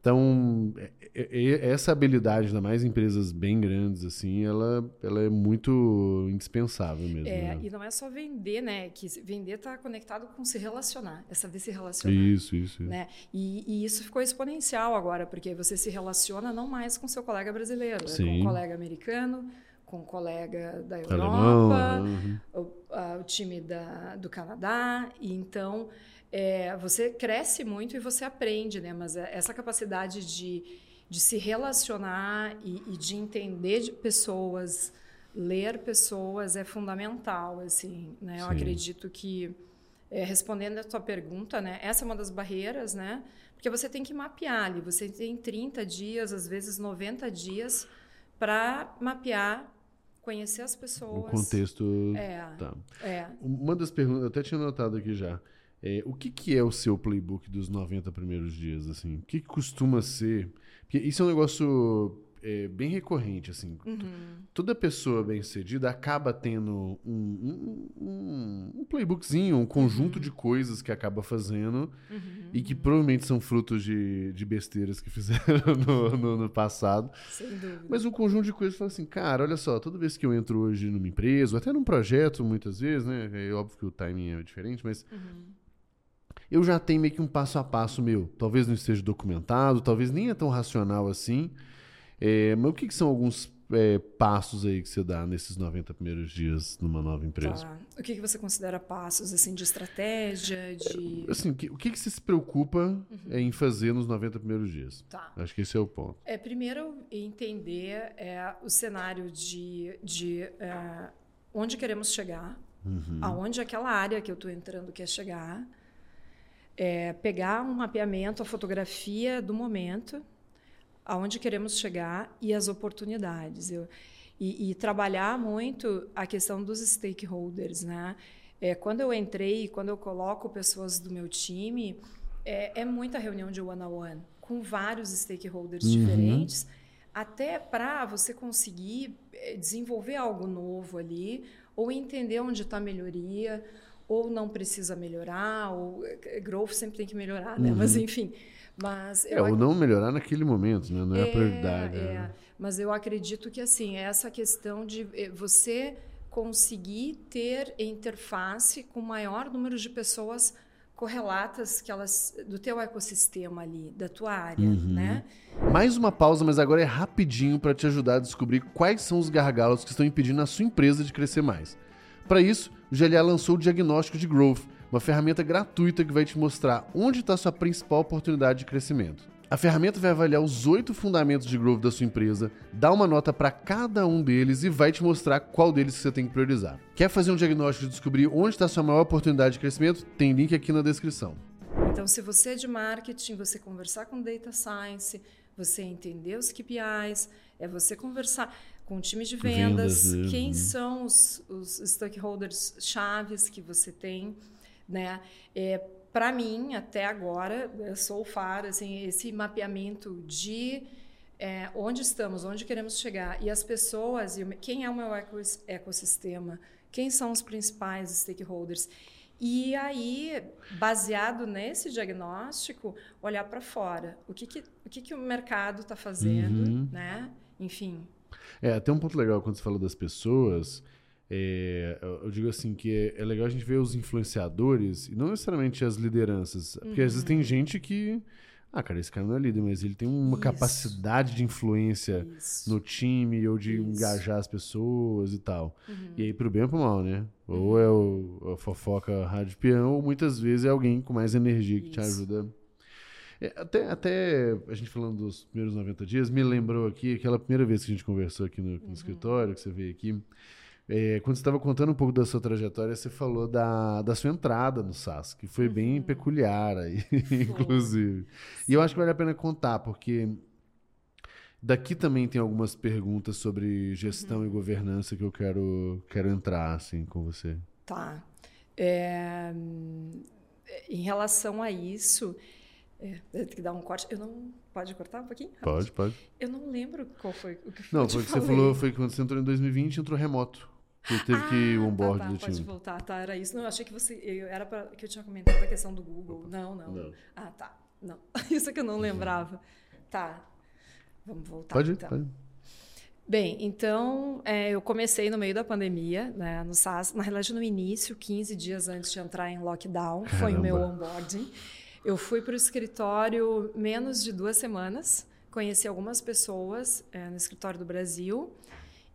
Então, é- é- é- essa habilidade, ainda mais em empresas bem grandes, assim, ela, ela é muito indispensável mesmo. É, né? e não é só vender, né? Que vender está conectado com se relacionar, é saber se relacionar. Isso, isso. Né? E, e isso ficou exponencial agora, porque você se relaciona não mais com seu colega brasileiro, é com Sim. o colega americano, com o colega da Alemão, Europa, uhum. o, a- o time da, do Canadá. E então é, você cresce muito e você aprende, né? Mas é- essa capacidade de, de se relacionar e, e de entender de pessoas, ler pessoas é fundamental, assim, né? Eu Sim. acredito que é, respondendo a tua pergunta, né? Essa é uma das barreiras, né? Porque você tem que mapear ali. Você tem 30 dias, às vezes 90 dias, para mapear, conhecer as O pessoas. contexto. É, Tá. é. Uma das perguntas, eu até tinha anotado aqui já. É, o que, que é o seu playbook dos 90 primeiros dias, assim? O que, que costuma ser? Porque isso é um negócio é, bem recorrente, assim. Uhum. Toda pessoa bem-sucedida acaba tendo um, um, um, um playbookzinho, um conjunto de coisas que acaba fazendo Uhum. e que provavelmente são frutos de, de besteiras que fizeram no, no, no passado. Sem dúvida. Mas um conjunto de coisas fala assim, cara, olha só, toda vez que eu entro hoje numa empresa, ou até num projeto, muitas vezes, né? É óbvio que o timing é diferente, mas Uhum. Eu já tenho meio que um passo a passo meu. Talvez não esteja documentado, talvez nem é tão racional assim. É, mas o que, que são alguns é, passos aí que você dá nesses 90 primeiros dias numa nova empresa? Tá. O que, que você considera passos, assim, de estratégia, de... Assim, o que, que, você se preocupa uhum. em fazer nos 90 primeiros dias? Tá. Acho que esse é o ponto. É, primeiro, entender é, o cenário de, de é, onde queremos chegar, uhum. aonde aquela área que eu estou entrando quer chegar, é, pegar um mapeamento, a fotografia do momento, aonde queremos chegar e as oportunidades. Eu, e, e, trabalhar muito a questão dos stakeholders, né? É, quando eu entrei, quando eu coloco pessoas do meu time, é, é muita reunião de one-on-one -on -one, com vários stakeholders uhum. diferentes, até para você conseguir é, desenvolver algo novo ali, ou entender onde está a melhoria, ou não precisa melhorar, ou é, growth sempre tem que melhorar, né? Uhum. Mas enfim, mas é, ou não melhorar naquele momento, né? Não é, é a prioridade. É. Né? Mas eu acredito que assim essa questão de eh, você conseguir ter interface com o maior número de pessoas correlatas que elas do teu ecossistema ali, da tua área, uhum. né? Mais uma pausa, mas agora é rapidinho para te ajudar a descobrir quais são os gargalos que estão impedindo a sua empresa de crescer mais. Para isso, o GLA lançou o diagnóstico de growth, uma ferramenta gratuita que vai te mostrar onde está sua principal oportunidade de crescimento. A ferramenta vai avaliar os oito fundamentos de growth da sua empresa, dá uma nota para cada um deles e vai te mostrar qual deles você tem que priorizar. Quer fazer um diagnóstico e descobrir onde está sua maior oportunidade de crescimento? Tem link aqui na descrição. Então, se você é de marketing, você conversar com data science, você entender os KPIs, é você conversar com o time de vendas, vendas né? quem uhum. são os, os stakeholders chaves que você tem, né? É, para mim, até agora, sou FAR, assim, esse mapeamento de é, onde estamos, onde queremos chegar, e as pessoas, e quem é o meu ecossistema, quem são os principais stakeholders. E aí, baseado nesse diagnóstico, olhar para fora. O que, que, o que, que o mercado está fazendo, uhum. né? Enfim, é, até um ponto legal quando você falou das pessoas. É, eu digo assim que é, é, legal a gente ver os influenciadores e não necessariamente as lideranças. Porque uhum. às vezes tem uhum. gente que. Ah, cara, esse cara não é líder, mas ele tem uma Isso. capacidade de influência Isso. no time ou de Isso. engajar as pessoas e tal. Uhum. E aí, pro bem ou pro mal, né? Uhum. Ou é o, a fofoca rádio peão, ou muitas vezes é alguém com mais energia que te ajuda até, até a gente falando dos primeiros 90 dias, me lembrou aqui aquela primeira vez que a gente conversou aqui no, no uhum. escritório, que você veio aqui. É, quando você estava contando um pouco da sua trajetória, você falou da, da sua entrada no SAS, que foi uhum. bem peculiar aí, inclusive. E eu acho que vale a pena contar, porque daqui também tem algumas perguntas sobre gestão uhum. e governança que eu quero, quero entrar assim, com você. Tá. É, em relação a isso, é, tem que dar um corte. Eu não. Pode cortar um pouquinho? Pode, pode. Eu não lembro qual foi o que Não, foi o que você falou, foi quando você entrou em 2020 entrou remoto. Que teve ah, que ir ah, onboard tá, tá, do time. Pode voltar, tá? Era isso. Não, eu achei que você. Eu, era pra, que eu tinha comentado a questão do Google. Não, não. não. Ah, tá. Não. Isso que eu não lembrava. Tá. Vamos voltar. Pode, então. pode. Bem, então é, eu comecei no meio da pandemia, né, no SAS, na realidade no início, 15 dias antes de entrar em lockdown, Caramba. foi o meu onboarding. Eu fui para o escritório menos de duas semanas, conheci algumas pessoas é, no escritório do Brasil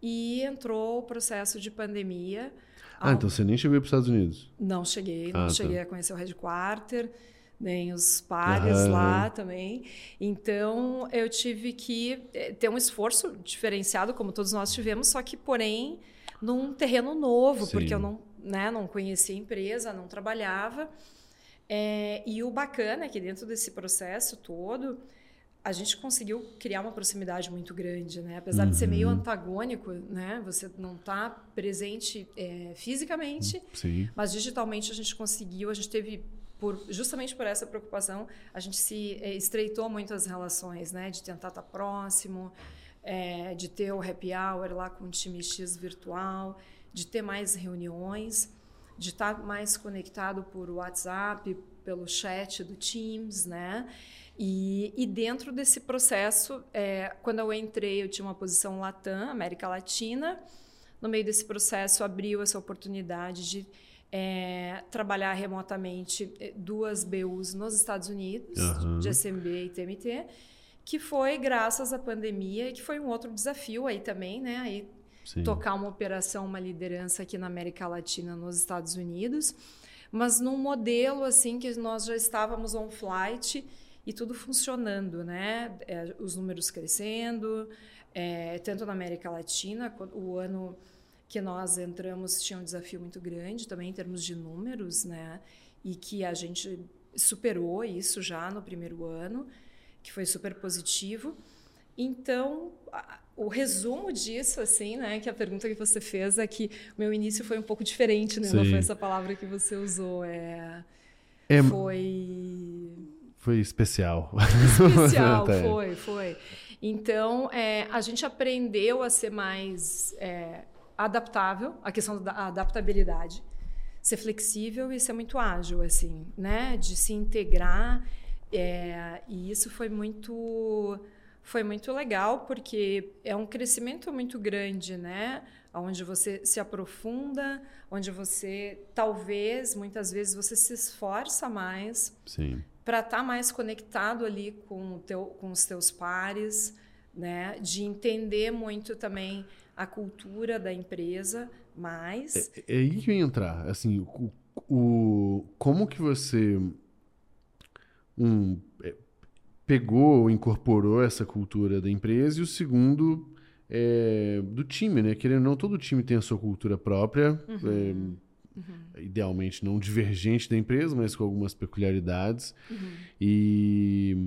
e entrou o processo de pandemia. Ah, então você nem chegou para os Estados Unidos? Não cheguei, não ah, tá. cheguei tá. a conhecer o headquarter, nem os pares ah, lá também. Então eu tive que é, ter um esforço diferenciado, como todos nós tivemos, só que, porém, num terreno novo, Sim. porque eu não, né, não conhecia a empresa, não trabalhava. É, e o bacana é que dentro desse processo todo, a gente conseguiu criar uma proximidade muito grande, né? Apesar uhum. de ser meio uhum. antagônico, né? Você não está presente é, fisicamente, Sim. mas digitalmente a gente conseguiu, a gente teve por, justamente por essa preocupação, a gente se é, estreitou muito as relações, né? De tentar estar tá próximo, é, de ter o happy hour lá com o time X virtual, de ter mais reuniões de estar mais conectado por WhatsApp, pelo chat do Teams, né? E, e dentro desse processo, é, quando eu entrei, eu tinha uma posição Latam, América Latina. No meio desse processo, abriu essa oportunidade de é, trabalhar remotamente é, duas BUs nos Estados Unidos, uhum. de SMB e TMT. que foi graças à pandemia e que foi um outro desafio aí também, né? Aí Sim. tocar uma operação, uma liderança aqui na América Latina, nos Estados Unidos, mas num modelo assim que nós já estávamos on flight e tudo funcionando, né? É, os números crescendo, é, tanto na América Latina, o ano que nós entramos tinha um desafio muito grande também em termos de números, né? E que a gente superou isso já no primeiro ano, que foi super positivo. Então, o resumo disso, assim, né, que a pergunta que você fez é que o meu início foi um pouco diferente, né? Sim. Não foi essa palavra que você usou, é, é foi foi especial. Especial, foi, foi. Então, é, a gente aprendeu a ser mais é, adaptável, a questão da adaptabilidade, ser flexível e ser muito ágil, assim, né? De se integrar. É, e isso foi muito foi muito legal porque é um crescimento muito grande, né? Onde você se aprofunda, onde você talvez muitas vezes você se esforça mais para estar tá mais conectado ali com, teu, com os teus pares, né? De entender muito também a cultura da empresa, mas é, é aí que eu ia entrar, assim, o, o como que você um é, pegou, incorporou essa cultura da empresa e o segundo é, do time, né? Querendo ou não, todo time tem a sua cultura própria, uhum. É, uhum. idealmente não divergente da empresa, mas com algumas peculiaridades. Uhum. E,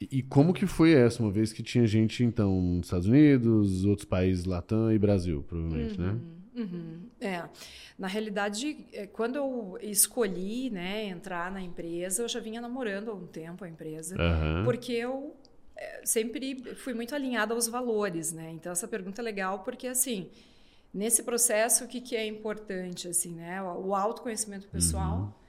e como que foi essa, uma vez que tinha gente, então, nos Estados Unidos, outros países, Latam e Brasil, provavelmente, né? Uhum. É, na realidade, é, quando eu escolhi, né, entrar na empresa, eu já vinha namorando há um tempo a empresa, uhum. porque eu é, sempre fui muito alinhada aos valores, né? Então essa pergunta é legal porque assim, nesse processo o que, que é importante assim, né? O autoconhecimento pessoal. Uhum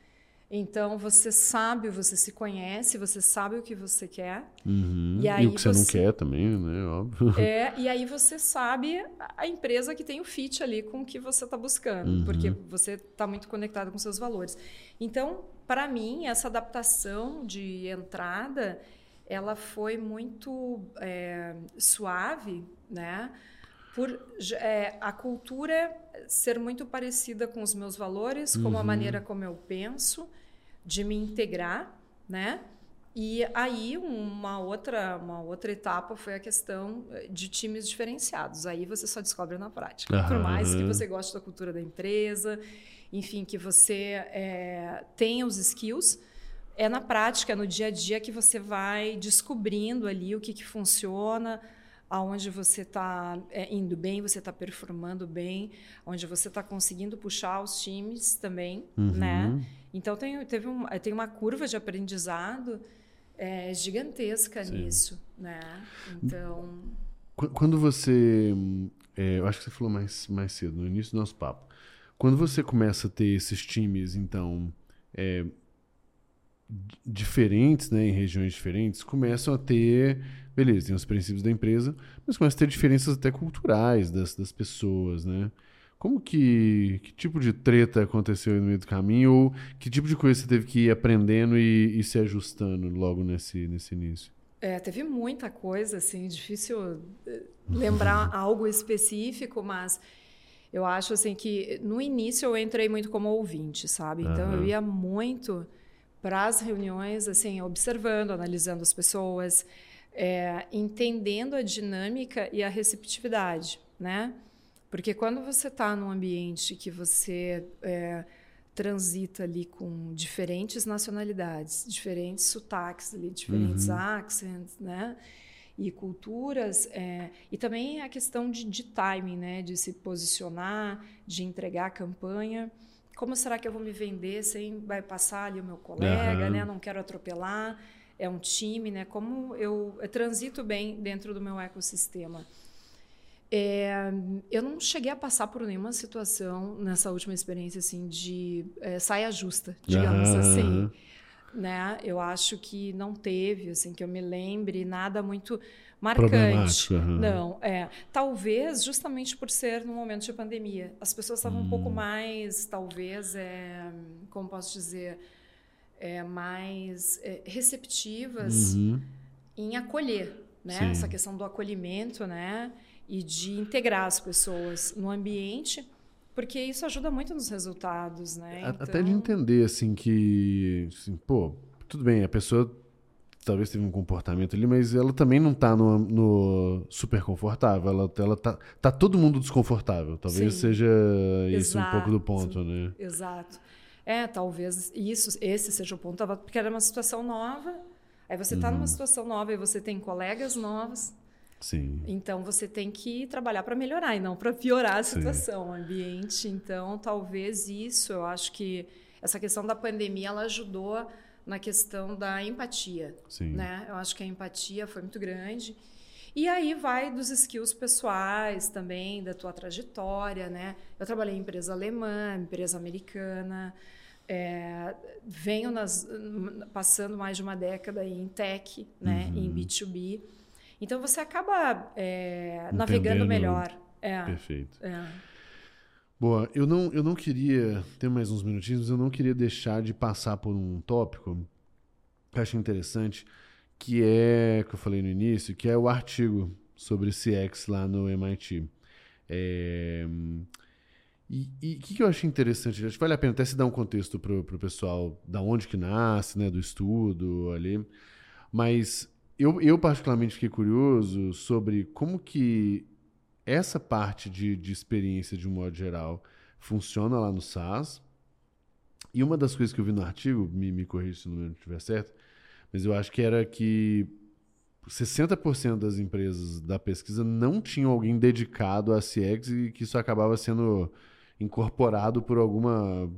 então você sabe, você se conhece, você sabe o que você quer. Uhum. E, aí e o que você, não quer também, né? Óbvio. É, e aí você sabe a empresa que tem o fit ali com o que você está buscando, uhum. porque você está muito conectado com seus valores. Então, para mim, essa adaptação de entrada, ela foi muito é, suave, né? Por é, a cultura ser muito parecida com os meus valores, uhum. como a uhum. maneira como eu penso, de me integrar, né? E aí uma outra uma outra etapa foi a questão de times diferenciados. Aí você só descobre na prática. Uhum. Por mais que você goste da cultura da empresa, enfim, que você é, tenha os skills, é na prática, é no dia a dia que você vai descobrindo ali o que, que funciona, aonde você está é, indo bem, você está performando bem, onde você está conseguindo puxar os times também, uhum. né? Então tem, teve um, tem uma curva de aprendizado é, gigantesca Sim. nisso, né? Então quando você, é, eu acho que você falou mais mais cedo no início do nosso papo, quando você começa a ter esses times, então é, diferentes, né, em regiões diferentes, começam a ter beleza, tem os princípios da empresa, mas começa a ter diferenças até culturais das, das pessoas, né? Como que. Que tipo de treta aconteceu no meio do caminho? Ou que tipo de coisa você teve que ir aprendendo e, e se ajustando logo nesse, nesse início? É, teve muita coisa, assim, difícil eh, lembrar algo específico, mas eu acho assim que no início eu entrei muito como ouvinte, sabe? Então uhum. eu ia muito para as reuniões, assim, observando, analisando as pessoas, é, entendendo a dinâmica e a receptividade, né? Porque quando você está num ambiente que você é, transita ali com diferentes nacionalidades, diferentes sotaques ali, diferentes uhum. accents, né? E culturas, é, e também a questão de, de timing, né? De se posicionar, de entregar a campanha. Como será que eu vou me vender sem vai passar ali o meu colega, uhum. né? Não quero atropelar é um time, né? Como eu, eu transito bem dentro do meu ecossistema. É, eu não cheguei a passar por nenhuma situação nessa última experiência assim de é, saia justa, digamos uhum. assim, né? Eu acho que não teve, assim, que eu me lembre nada muito marcante. Uhum. Não, é, talvez justamente por ser no momento de pandemia, as pessoas estavam um pouco hum. mais, talvez, é, como posso dizer, é, mais é, receptivas uhum. em acolher, né? Essa questão do acolhimento, né? E de integrar as pessoas no ambiente, porque isso ajuda muito nos resultados, né? Então... Até de entender, assim, que, assim, pô, tudo bem, a pessoa talvez teve um comportamento ali, mas ela também não está no, no, super confortável. Ela, ela tá, tá todo mundo desconfortável. Talvez Sim. seja esse um pouco do ponto, né? Exato. É, talvez isso, esse seja o ponto, porque era uma situação nova. Aí você está uhum. numa situação nova e você tem colegas novos. Sim. Então você tem que trabalhar para melhorar e não para piorar a situação, o ambiente. Então, talvez isso, eu acho que essa questão da pandemia ela ajudou na questão da empatia. Sim. Né? Eu acho que a empatia foi muito grande. E aí vai dos skills pessoais também, da tua trajetória, né? Eu trabalhei em empresa alemã, empresa americana, é, venho nas, passando mais de uma década em tech, né? Uhum. Em B2B. Então você acaba é, navegando melhor. É, Perfeito. É. Boa, eu não, eu não queria, ter mais uns minutinhos, eu não queria deixar de passar por um tópico que eu acho interessante, que é, que eu falei no início, que é o artigo sobre CX lá no MIT. É, e o que, que, eu acho interessante? Acho que vale a pena até se dar um contexto para o pessoal da onde que nasce, né, do estudo ali. Mas eu, eu particularmente fiquei curioso sobre como que essa parte de, de experiência, de um modo geral, funciona lá no SaaS. E uma das coisas que eu vi no artigo, me, me corrija se não estiver certo, mas eu acho que era que 60% das empresas da pesquisa não tinham alguém dedicado a CX e que isso acabava sendo incorporado por alguma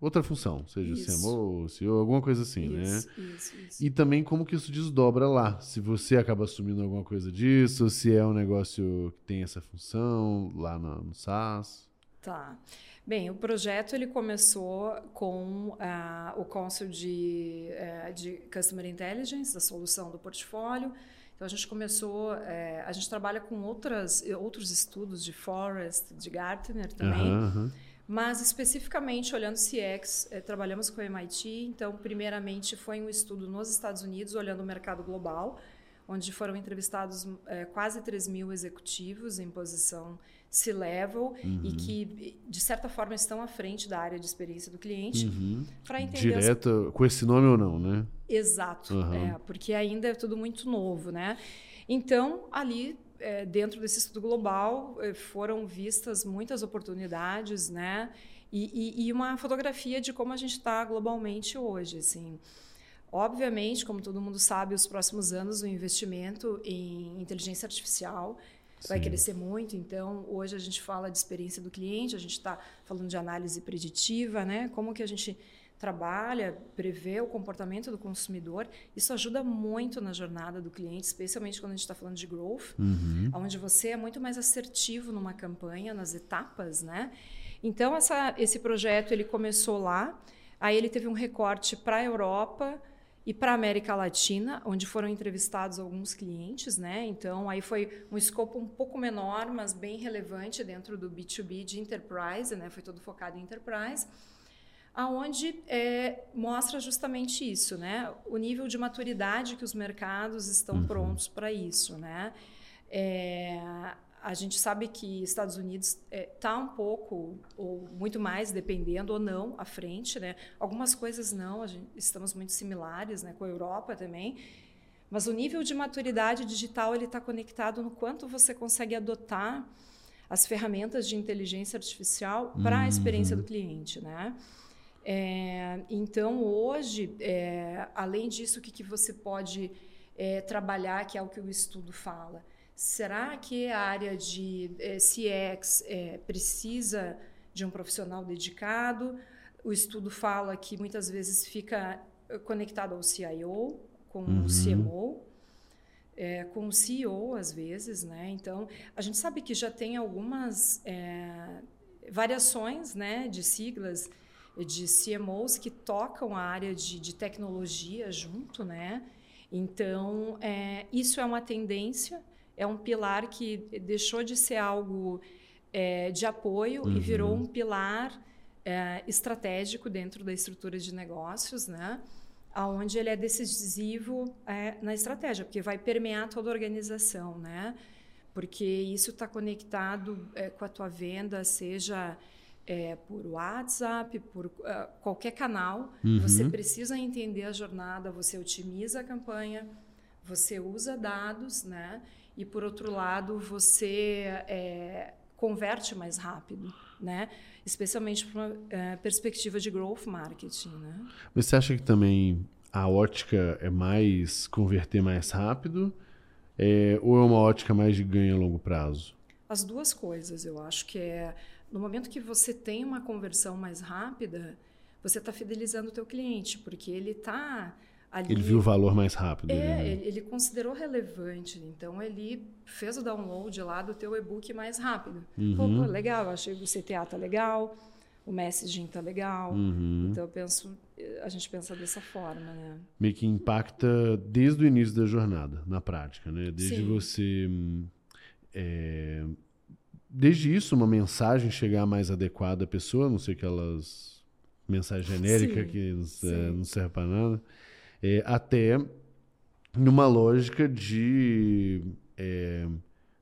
outra função, seja isso. CMO, CEO, alguma coisa assim, isso, né? Isso, isso. E também como que isso desdobra lá. Se você acaba assumindo alguma coisa disso, se é um negócio que tem essa função lá no, no SaaS. Tá. Bem, o projeto ele começou com uh, o consul de, uh, de Customer Intelligence, da solução do portfólio. Então a gente começou, uh, a gente trabalha com outras, outros estudos de Forest, de Gartner também. Uhum, mas, especificamente, olhando CX, é, trabalhamos com o MIT. Então, primeiramente, foi um estudo nos Estados Unidos, olhando o mercado global, onde foram entrevistados é, quase 3 mil executivos em posição C-level uhum. e que, de certa forma, estão à frente da área de experiência do cliente. Uhum. Para entender. Direto, as... com esse nome ou não, né? Exato. Uhum. É, porque ainda é tudo muito novo, né? Então, ali é, dentro desse estudo global é, foram vistas muitas oportunidades, né? E, e, e uma fotografia de como a gente está globalmente hoje, assim. Obviamente, como todo mundo sabe, os próximos anos o investimento em inteligência artificial Sim. vai crescer muito. Então, hoje a gente fala de experiência do cliente, a gente está falando de análise preditiva, né? Como que a gente trabalha, prevê o comportamento do consumidor, isso ajuda muito na jornada do cliente, especialmente quando a gente está falando de growth, uhum. onde você é muito mais assertivo numa campanha, nas etapas, né? Então essa, esse projeto ele começou lá, aí ele teve um recorte para a Europa e para a América Latina, onde foram entrevistados alguns clientes, né? Então aí foi um escopo um pouco menor, mas bem relevante dentro do B2B de enterprise, né? Foi todo focado em enterprise aonde é, mostra justamente isso, né? O nível de maturidade que os mercados estão uhum. prontos para isso, né? É, a gente sabe que Estados Unidos está é, tá um pouco ou muito mais dependendo ou não à frente, né? Algumas coisas não, gente, estamos muito similares, né? Com a Europa também. Mas o nível de maturidade digital ele está conectado no quanto você consegue adotar as ferramentas de inteligência artificial para a experiência do cliente, né? É, então, hoje, é, além disso, o que, que você pode é, trabalhar, que é o que o estudo fala? Será que a área de é, CX é, precisa de um profissional dedicado? O estudo fala que muitas vezes fica é, conectado ao CIO, com uhum. o CMO, é, com o CEO, às vezes. Né? Então, a gente sabe que já tem algumas é, variações né, de siglas de CMOs que tocam a área de, de tecnologia junto, né? Então, é, isso é uma tendência, é um pilar que deixou de ser algo é, de apoio uhum. e virou um pilar é, estratégico dentro da estrutura de negócios, né? aonde ele é decisivo é, na estratégia, porque vai permear toda a organização, né? Porque isso está conectado é, com a tua venda, seja é, por WhatsApp, por uh, qualquer canal. Uhum. Você precisa entender a jornada, você otimiza a campanha, você usa dados, né? E por outro lado, você é, converte mais rápido, né? Especialmente para uma é, perspectiva de growth marketing, né? Mas você acha que também a ótica é mais converter mais rápido é, ou é uma ótica mais de ganho a longo prazo? As duas coisas, eu acho que é no momento que você tem uma conversão mais rápida, você está fidelizando o teu cliente, porque ele está Ali, ele viu o valor mais rápido. É, né? ele, ele, considerou relevante. Então, ele fez o download lá do teu e-book mais rápido. Uhum. Pô, pô, legal, eu achei que o CTA tá legal, o messaging tá legal. Uhum. Então, eu penso, a gente pensa dessa forma, né? Meio que impacta desde o início da jornada, na prática, né? Desde Sim. você... É, desde isso, uma mensagem chegar mais adequada à pessoa, não sei aquelas... Mensagem genérica Sim. que é, não serve para nada é, até numa lógica de é,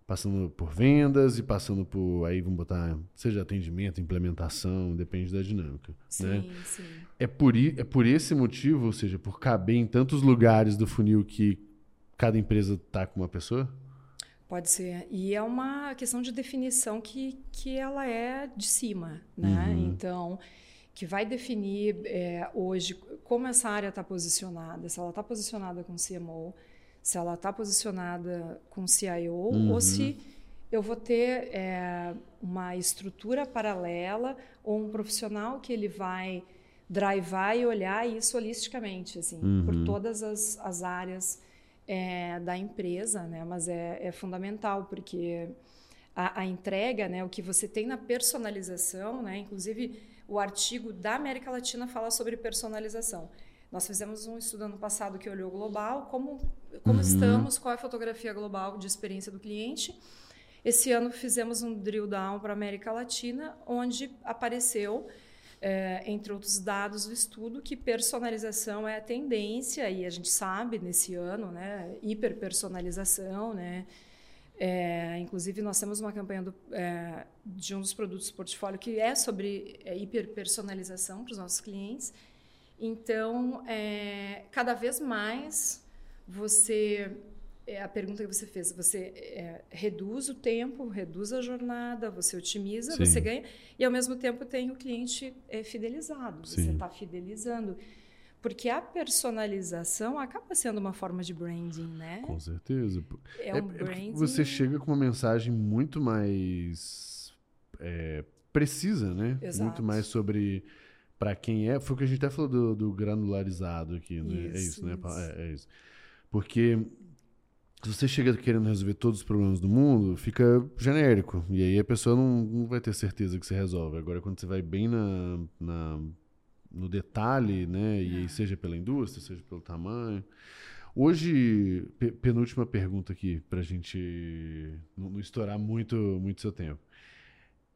passando por vendas e passando por aí vamos botar seja atendimento, implementação, depende da dinâmica, sim, né? Sim. É por é por esse motivo, ou seja, por caber em tantos lugares do funil que cada empresa está com uma pessoa. Pode ser. E é uma questão de definição que, que ela é de cima, né? Uhum. Então, que vai definir é, hoje como essa área está posicionada, se ela está posicionada com CMO, se ela está posicionada com CIO, uhum. ou se eu vou ter é, uma estrutura paralela ou um profissional que ele vai drivar e olhar isso holisticamente, assim, uhum. por todas as, as áreas é, da empresa, né? Mas é, é fundamental porque a, a, entrega, né? O que você tem na personalização, né? Inclusive o artigo da América Latina fala sobre personalização. Nós fizemos um estudo ano passado que olhou global, como, como uhum. estamos, qual é a fotografia global de experiência do cliente. Esse ano fizemos um drill down para a América Latina, onde apareceu, é, entre outros dados do estudo, que personalização é a tendência, e a gente sabe nesse ano, né, hiperpersonalização, né, é, inclusive, nós temos uma campanha do, é, de um dos produtos do portfólio que é sobre é, hiperpersonalização para os nossos clientes. Então, é, cada vez mais você. É a pergunta que você fez, você é, reduz o tempo, reduz a jornada, você otimiza, Sim. você ganha, e ao mesmo tempo tem o cliente é, fidelizado, Sim. você está fidelizando. Porque a personalização acaba sendo uma forma de branding, né? Com certeza. É, um é, é branding... Você chega com uma mensagem muito mais é, precisa, né? Exato. Muito mais sobre para quem é. Foi o que a gente até falou do, do granularizado aqui, né? É isso, é isso, né? É, é isso. Porque se você chega querendo resolver todos os problemas do mundo, fica genérico. E aí a pessoa não, não vai ter certeza que você resolve. Agora, quando você vai bem na, na no detalhe, né? E é. seja pela indústria, seja pelo tamanho. Hoje, penúltima pergunta aqui, para a gente não, não, estourar muito, muito seu tempo.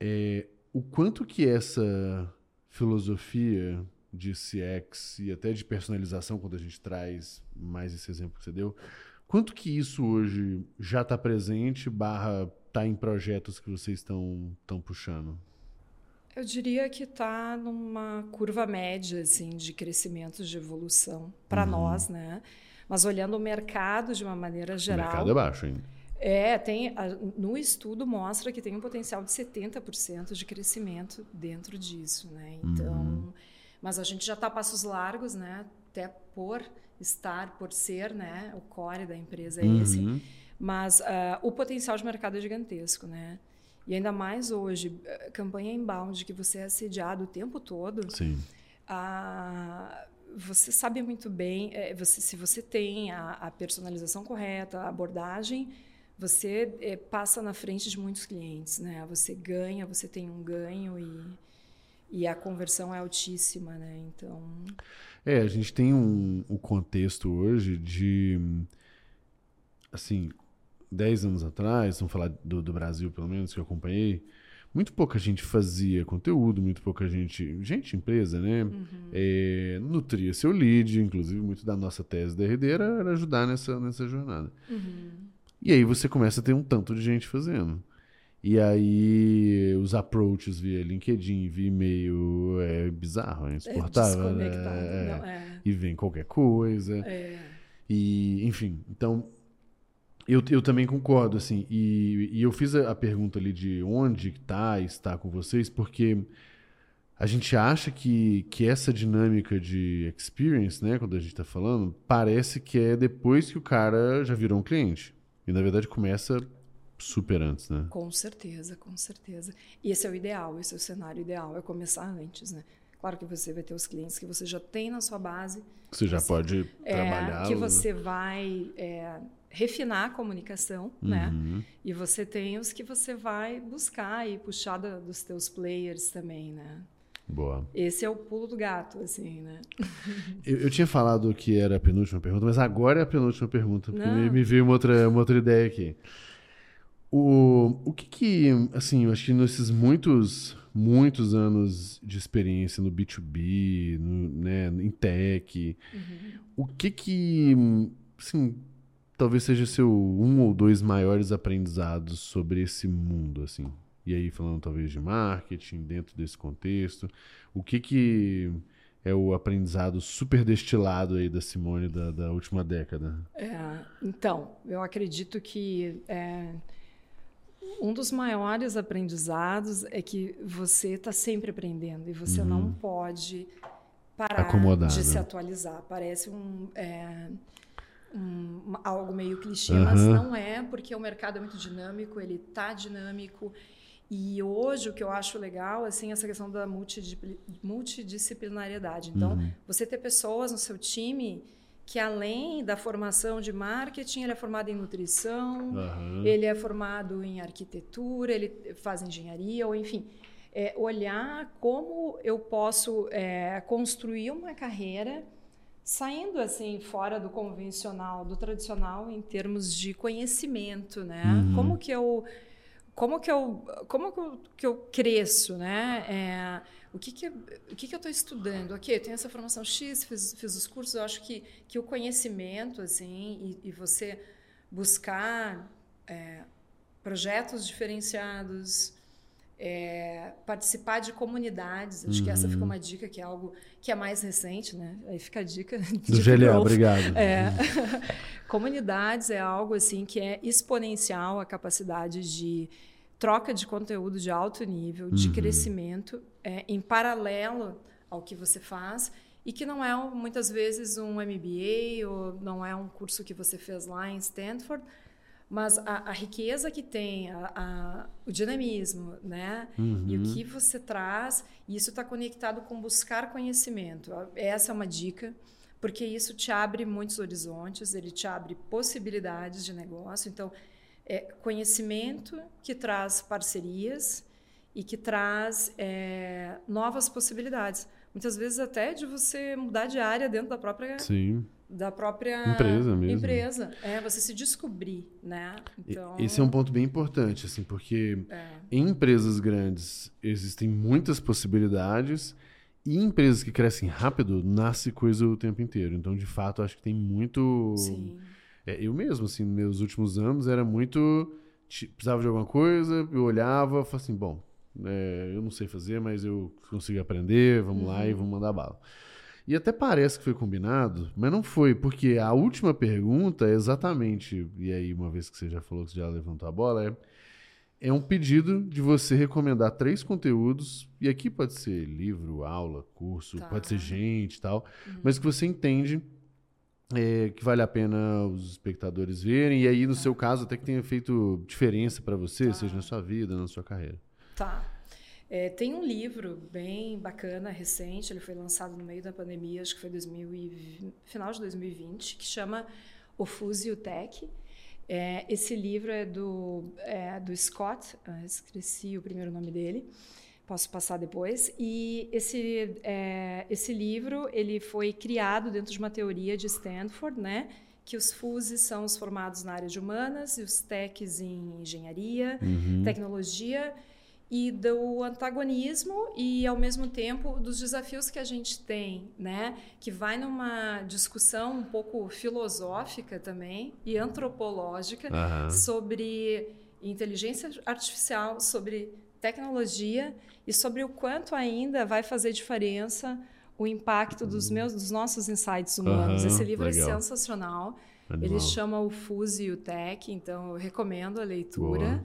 É, o quanto que essa filosofia de CX e até de personalização, quando a gente traz mais esse exemplo que você deu, quanto que isso hoje já está presente, barra está em projetos que vocês estão puxando? Eu diria que está numa curva média assim, de crescimento, de evolução para uhum. nós, né? Mas olhando o mercado de uma maneira geral. O mercado é baixo ainda. É, tem, no estudo mostra que tem um potencial de 70% de crescimento dentro disso, né? Então, uhum. mas a gente já está a passos largos, né? Até por estar, por ser, né? O core da empresa é uhum. esse. Mas uh, o potencial de mercado é gigantesco, né? E ainda mais hoje, eh, campanha inbound, que você é assediado o tempo todo. Sim. A, você sabe muito bem, é, você, se você tem a, a, personalização correta, a abordagem, você é, passa na frente de muitos clientes, né? Você ganha, você tem um ganho e, e a conversão é altíssima, né? Então... É, a gente tem um, um contexto hoje de, assim, 10 anos atrás, vamos falar do, do, Brasil pelo menos, que eu acompanhei, muito pouca gente fazia conteúdo, muito pouca gente, gente, empresa, né? Uhum. É, nutria seu lead, inclusive muito da nossa tese da RD era, era ajudar nessa, nessa jornada. Uhum. E aí você começa a ter um tanto de gente fazendo. E aí os approaches via LinkedIn, via e-mail, é bizarro, é insuportável. É né? Não, é. E vem qualquer coisa. É. E, enfim, então eu, eu também concordo, assim. E, e eu fiz a, a pergunta ali de onde está está com vocês, porque a gente acha que, que essa dinâmica de experience, né, quando a gente está falando, parece que é depois que o cara já virou um cliente. E na verdade começa super antes, né? Com certeza, com certeza. E esse é o ideal, esse é o cenário ideal, é começar antes, né? Claro que você vai ter os clientes que você já tem na sua base. Você já você, pode é, trabalhar. Que você vai é, refinar a comunicação, né? uhum. né? E você tem os que você vai buscar e puxar da, dos teus players também, né? Boa. Esse é o pulo do gato, assim, né? Eu, eu, tinha falado que era a penúltima pergunta, mas agora é a penúltima pergunta, porque me, me, veio uma outra, uma outra ideia aqui. O, o que que, assim, eu acho que nesses muitos, muitos anos de experiência no B2B, no, né, em tech, uhum. o que que, assim, talvez seja seu um ou dois maiores aprendizados sobre esse mundo, assim? E aí, falando talvez de marketing, dentro desse contexto, o que que é o aprendizado super destilado aí da Simone da, da última década? É, então, eu acredito que... É um dos maiores aprendizados é que você está sempre aprendendo e você uhum. não pode parar Acomodar, de né? se atualizar. Parece um, é, um, algo meio clichê, uhum. mas não é, porque o mercado é muito dinâmico, ele está dinâmico. E hoje o que eu acho legal assim essa questão da multidisciplinariedade. Então, uhum. você ter pessoas no seu time que além da formação de marketing, ele é formado em nutrição, uhum. ele é formado em arquitetura, ele faz engenharia, ou enfim, é, olhar como eu posso é, construir uma carreira saindo assim fora do convencional, do tradicional em termos de conhecimento, né? Uhum. Como que eu como que eu como que eu, que eu cresço, né? É, o que que, o que, que eu estou estudando? Ok, eu tenho essa formação X, fiz, fiz os cursos, eu acho que, que o conhecimento, assim, e, e você buscar é, projetos diferenciados, é, participar de comunidades, acho uhum. que essa fica uhum. uma dica que é algo que é mais recente, né? Aí fica a dica do GLA, obrigado. É. comunidades é algo assim que é exponencial a capacidade de troca de conteúdo de alto nível, de uhum. crescimento, é, em paralelo ao que você faz e que não é muitas vezes um MBA ou não é um curso que você fez lá em Stanford, mas a, a riqueza que tem, a, a, o dinamismo, né? Uhum. E o uhum. que você traz, isso está conectado com buscar conhecimento. Essa é uma dica, porque isso te abre muitos horizontes, ele te abre possibilidades de negócio. Então, é, conhecimento que traz parcerias e que traz é, novas possibilidades. Muitas vezes até de você mudar de área dentro da própria Sim. da própria empresa mesmo. Empresa, é você se descobrir, né? Então, esse é um ponto bem importante, assim, porque é. em empresas grandes existem muitas possibilidades e em empresas que crescem rápido nasce coisa o tempo inteiro. Então, de fato, acho que tem muito Sim é, eu mesmo, assim, nos meus últimos anos, era muito. Precisava de alguma coisa, eu olhava, falava assim: bom, é, eu não sei fazer, mas eu consigo aprender, vamos uhum. lá e uhum. vamos mandar bala. E até parece que foi combinado, mas não foi, porque a última pergunta é exatamente, e aí, uma vez que você já falou que você já levantou a bola, é, é um pedido de você recomendar três conteúdos, e aqui pode ser livro, aula, curso, tá. pode ser gente e tal, uhum. mas que você entende é, que vale a pena os espectadores verem, e aí, no tá. seu caso, até que tenha feito diferença para você, tá. seja na sua vida, na sua carreira. Tá. É, tem um livro bem bacana, recente, ele foi lançado no meio da pandemia, acho que foi 2020, final de 2020, que chama O Fusio Tech. É, esse livro é do, é, do Scott, ah, esqueci o primeiro nome dele, posso passar depois. E esse, é, esse livro ele foi criado dentro de uma teoria de Stanford, né? que os FUSES são os formados na área de humanas e os techs em engenharia, uhum. tecnologia. e do antagonismo e ao mesmo tempo dos desafios que a gente tem, né? Que vai numa discussão um pouco filosófica também e antropológica uhum. sobre inteligência artificial, sobre tecnologia e sobre o quanto ainda vai fazer diferença o impacto dos uhum. meus dos nossos insights humanos. Uhum, Esse livro é legal. é sensacional. Animal. Ele chama o Fuse e o Tech, então eu recomendo a leitura. Boa.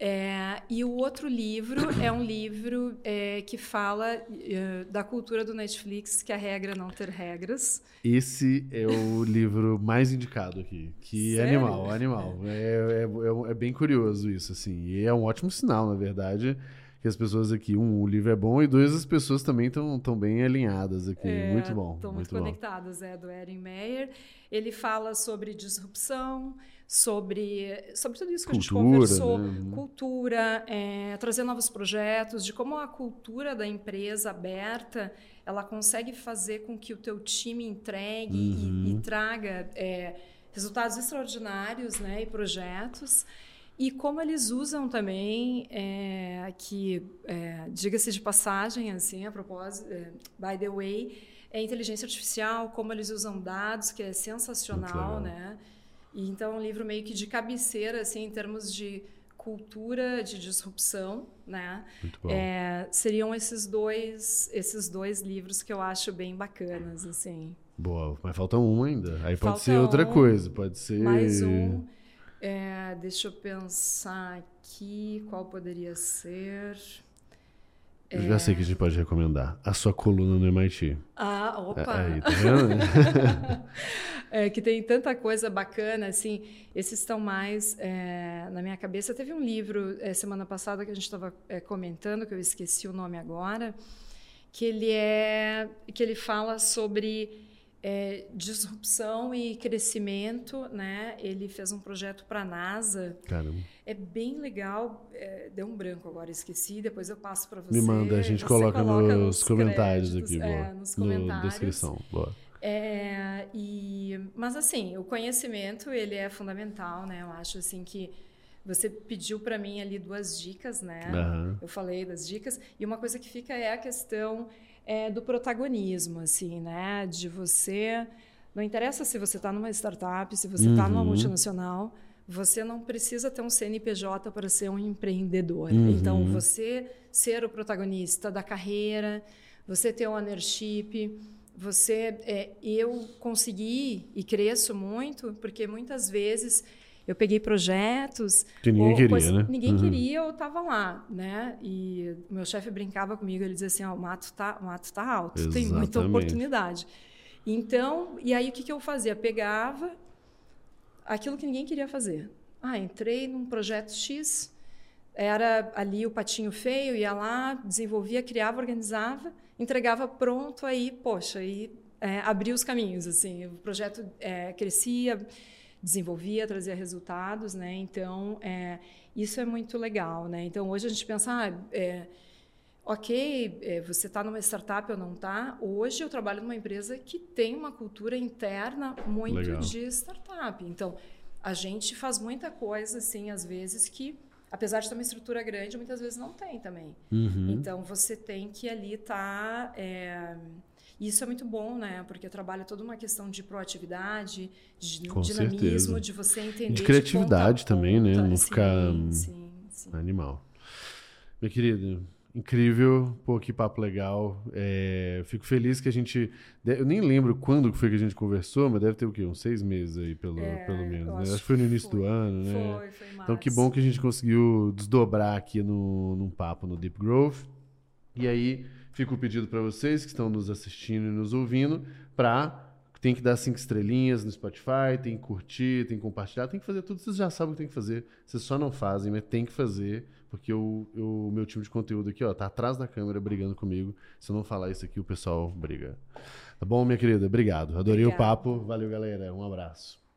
É, e o outro livro é um livro é, que fala é, da cultura do Netflix, que é a regra não ter regras. Esse é o livro mais indicado aqui. Que Sério? animal, animal. É, é, é, bem curioso isso, assim. E é um ótimo sinal, na verdade, que as pessoas aqui, um, o livro é bom, e dois, as pessoas também estão bem alinhadas aqui. muito bom. Estão muito, muito conectadas, é, do Erin Meyer. Ele fala sobre disrupção, sobre, sobre tudo isso que cultura, a gente conversou, né? cultura, é, trazer novos projetos, de como a cultura da empresa aberta ela consegue fazer com que o teu time entregue uhum. e, e, traga é, resultados extraordinários né, e projetos. E como eles usam também, é, que, é, diga-se de passagem, assim, a propósito, é, by the way, é inteligência artificial, como eles usam dados, que é sensacional, né? E então é um livro meio que de cabeceira, assim, em termos de cultura de disrupção, né? Muito bom. É, seriam esses dois, esses dois livros que eu acho bem bacanas, assim. Boa, mas falta um ainda. Aí pode falta ser outra um, coisa, pode ser. Mais um. É, deixa eu pensar aqui qual poderia ser. Eu já sei que a gente pode recomendar. A sua coluna no MIT. Ah, opa! Aí, tá vendo? é, que tem tanta coisa bacana, assim. Esses estão mais é, na minha cabeça. Teve um livro é, semana passada que a gente estava é, comentando, que eu esqueci o nome agora, que ele é que ele fala sobre é, disrupção e crescimento, né? Ele fez um projeto para a NASA. Caramba. É bem legal. É, deu um branco agora, esqueci. Depois eu passo para você. Me manda, a gente coloca, coloca, nos, comentários créditos, aqui, boa. É, nos comentários. No descrição, boa. É, e, mas assim, o conhecimento ele é fundamental, né? Eu acho assim que você pediu para mim ali duas dicas, né? Uhum. Eu falei das dicas e uma coisa que fica é a questão é, do protagonismo, assim, né? De você. Não interessa se você está numa startup, se você está uhum. numa multinacional, você não precisa ter um CNPJ para ser um empreendedor. Uhum. Então, você ser o protagonista da carreira, você ter ownership, você. É, eu consegui e cresço muito, porque muitas vezes eu peguei projetos. Que ninguém queria, coisa, né? Ninguém uhum. queria, eu estava lá, né? E o meu chefe brincava comigo, ele dizia assim: oh, o mato tá, o mato tá alto, Exatamente. tem muita oportunidade. Então, e aí o que, que eu fazia? Pegava aquilo que ninguém queria fazer. Ah, entrei num projeto X, era ali o patinho feio, ia lá, desenvolvia, criava, organizava, entregava pronto, aí, poxa, aí é, abria os caminhos, assim, o projeto é, crescia, desenvolvia, trazia resultados, né? Então, é, isso é muito legal, né? Então, hoje a gente pensa, ah, é, ok, é, você está numa startup ou não está. Hoje eu trabalho numa empresa que tem uma cultura interna muito legal. de startup. Então, a gente faz muita coisa, assim, às vezes que apesar de ter uma estrutura grande, muitas vezes não tem também. Uhum. Então você tem que ali estar tá, é, e isso é muito bom, né? Porque trabalha toda uma questão de proatividade, de Com dinamismo, certeza. de você entender. De criatividade de também, né? Não sim, ficar sim, sim. animal. Minha querida, incrível, pô, que papo legal. É, fico feliz que a gente. Eu nem lembro quando foi que a gente conversou, mas deve ter o quê? Uns seis meses aí, pelo, é, pelo menos. Né? Acho, que foi no início foi, do ano, né? Foi, foi Então que bom que a gente conseguiu desdobrar aqui no, num papo no Deep Growth. E aí Fica o pedido para vocês que estão nos assistindo e nos ouvindo para tem que dar cinco estrelinhas no Spotify, tem que curtir, tem que compartilhar, tem que fazer tudo. Vocês já sabem o que tem que fazer. Vocês só não fazem, mas tem que fazer, porque o, meu time de conteúdo aqui, ó, tá atrás da câmera brigando comigo. Se eu não falar isso aqui, o pessoal briga. Tá bom, minha querida? Obrigado. Adorei Obrigada. o papo. Valeu, galera. Um abraço.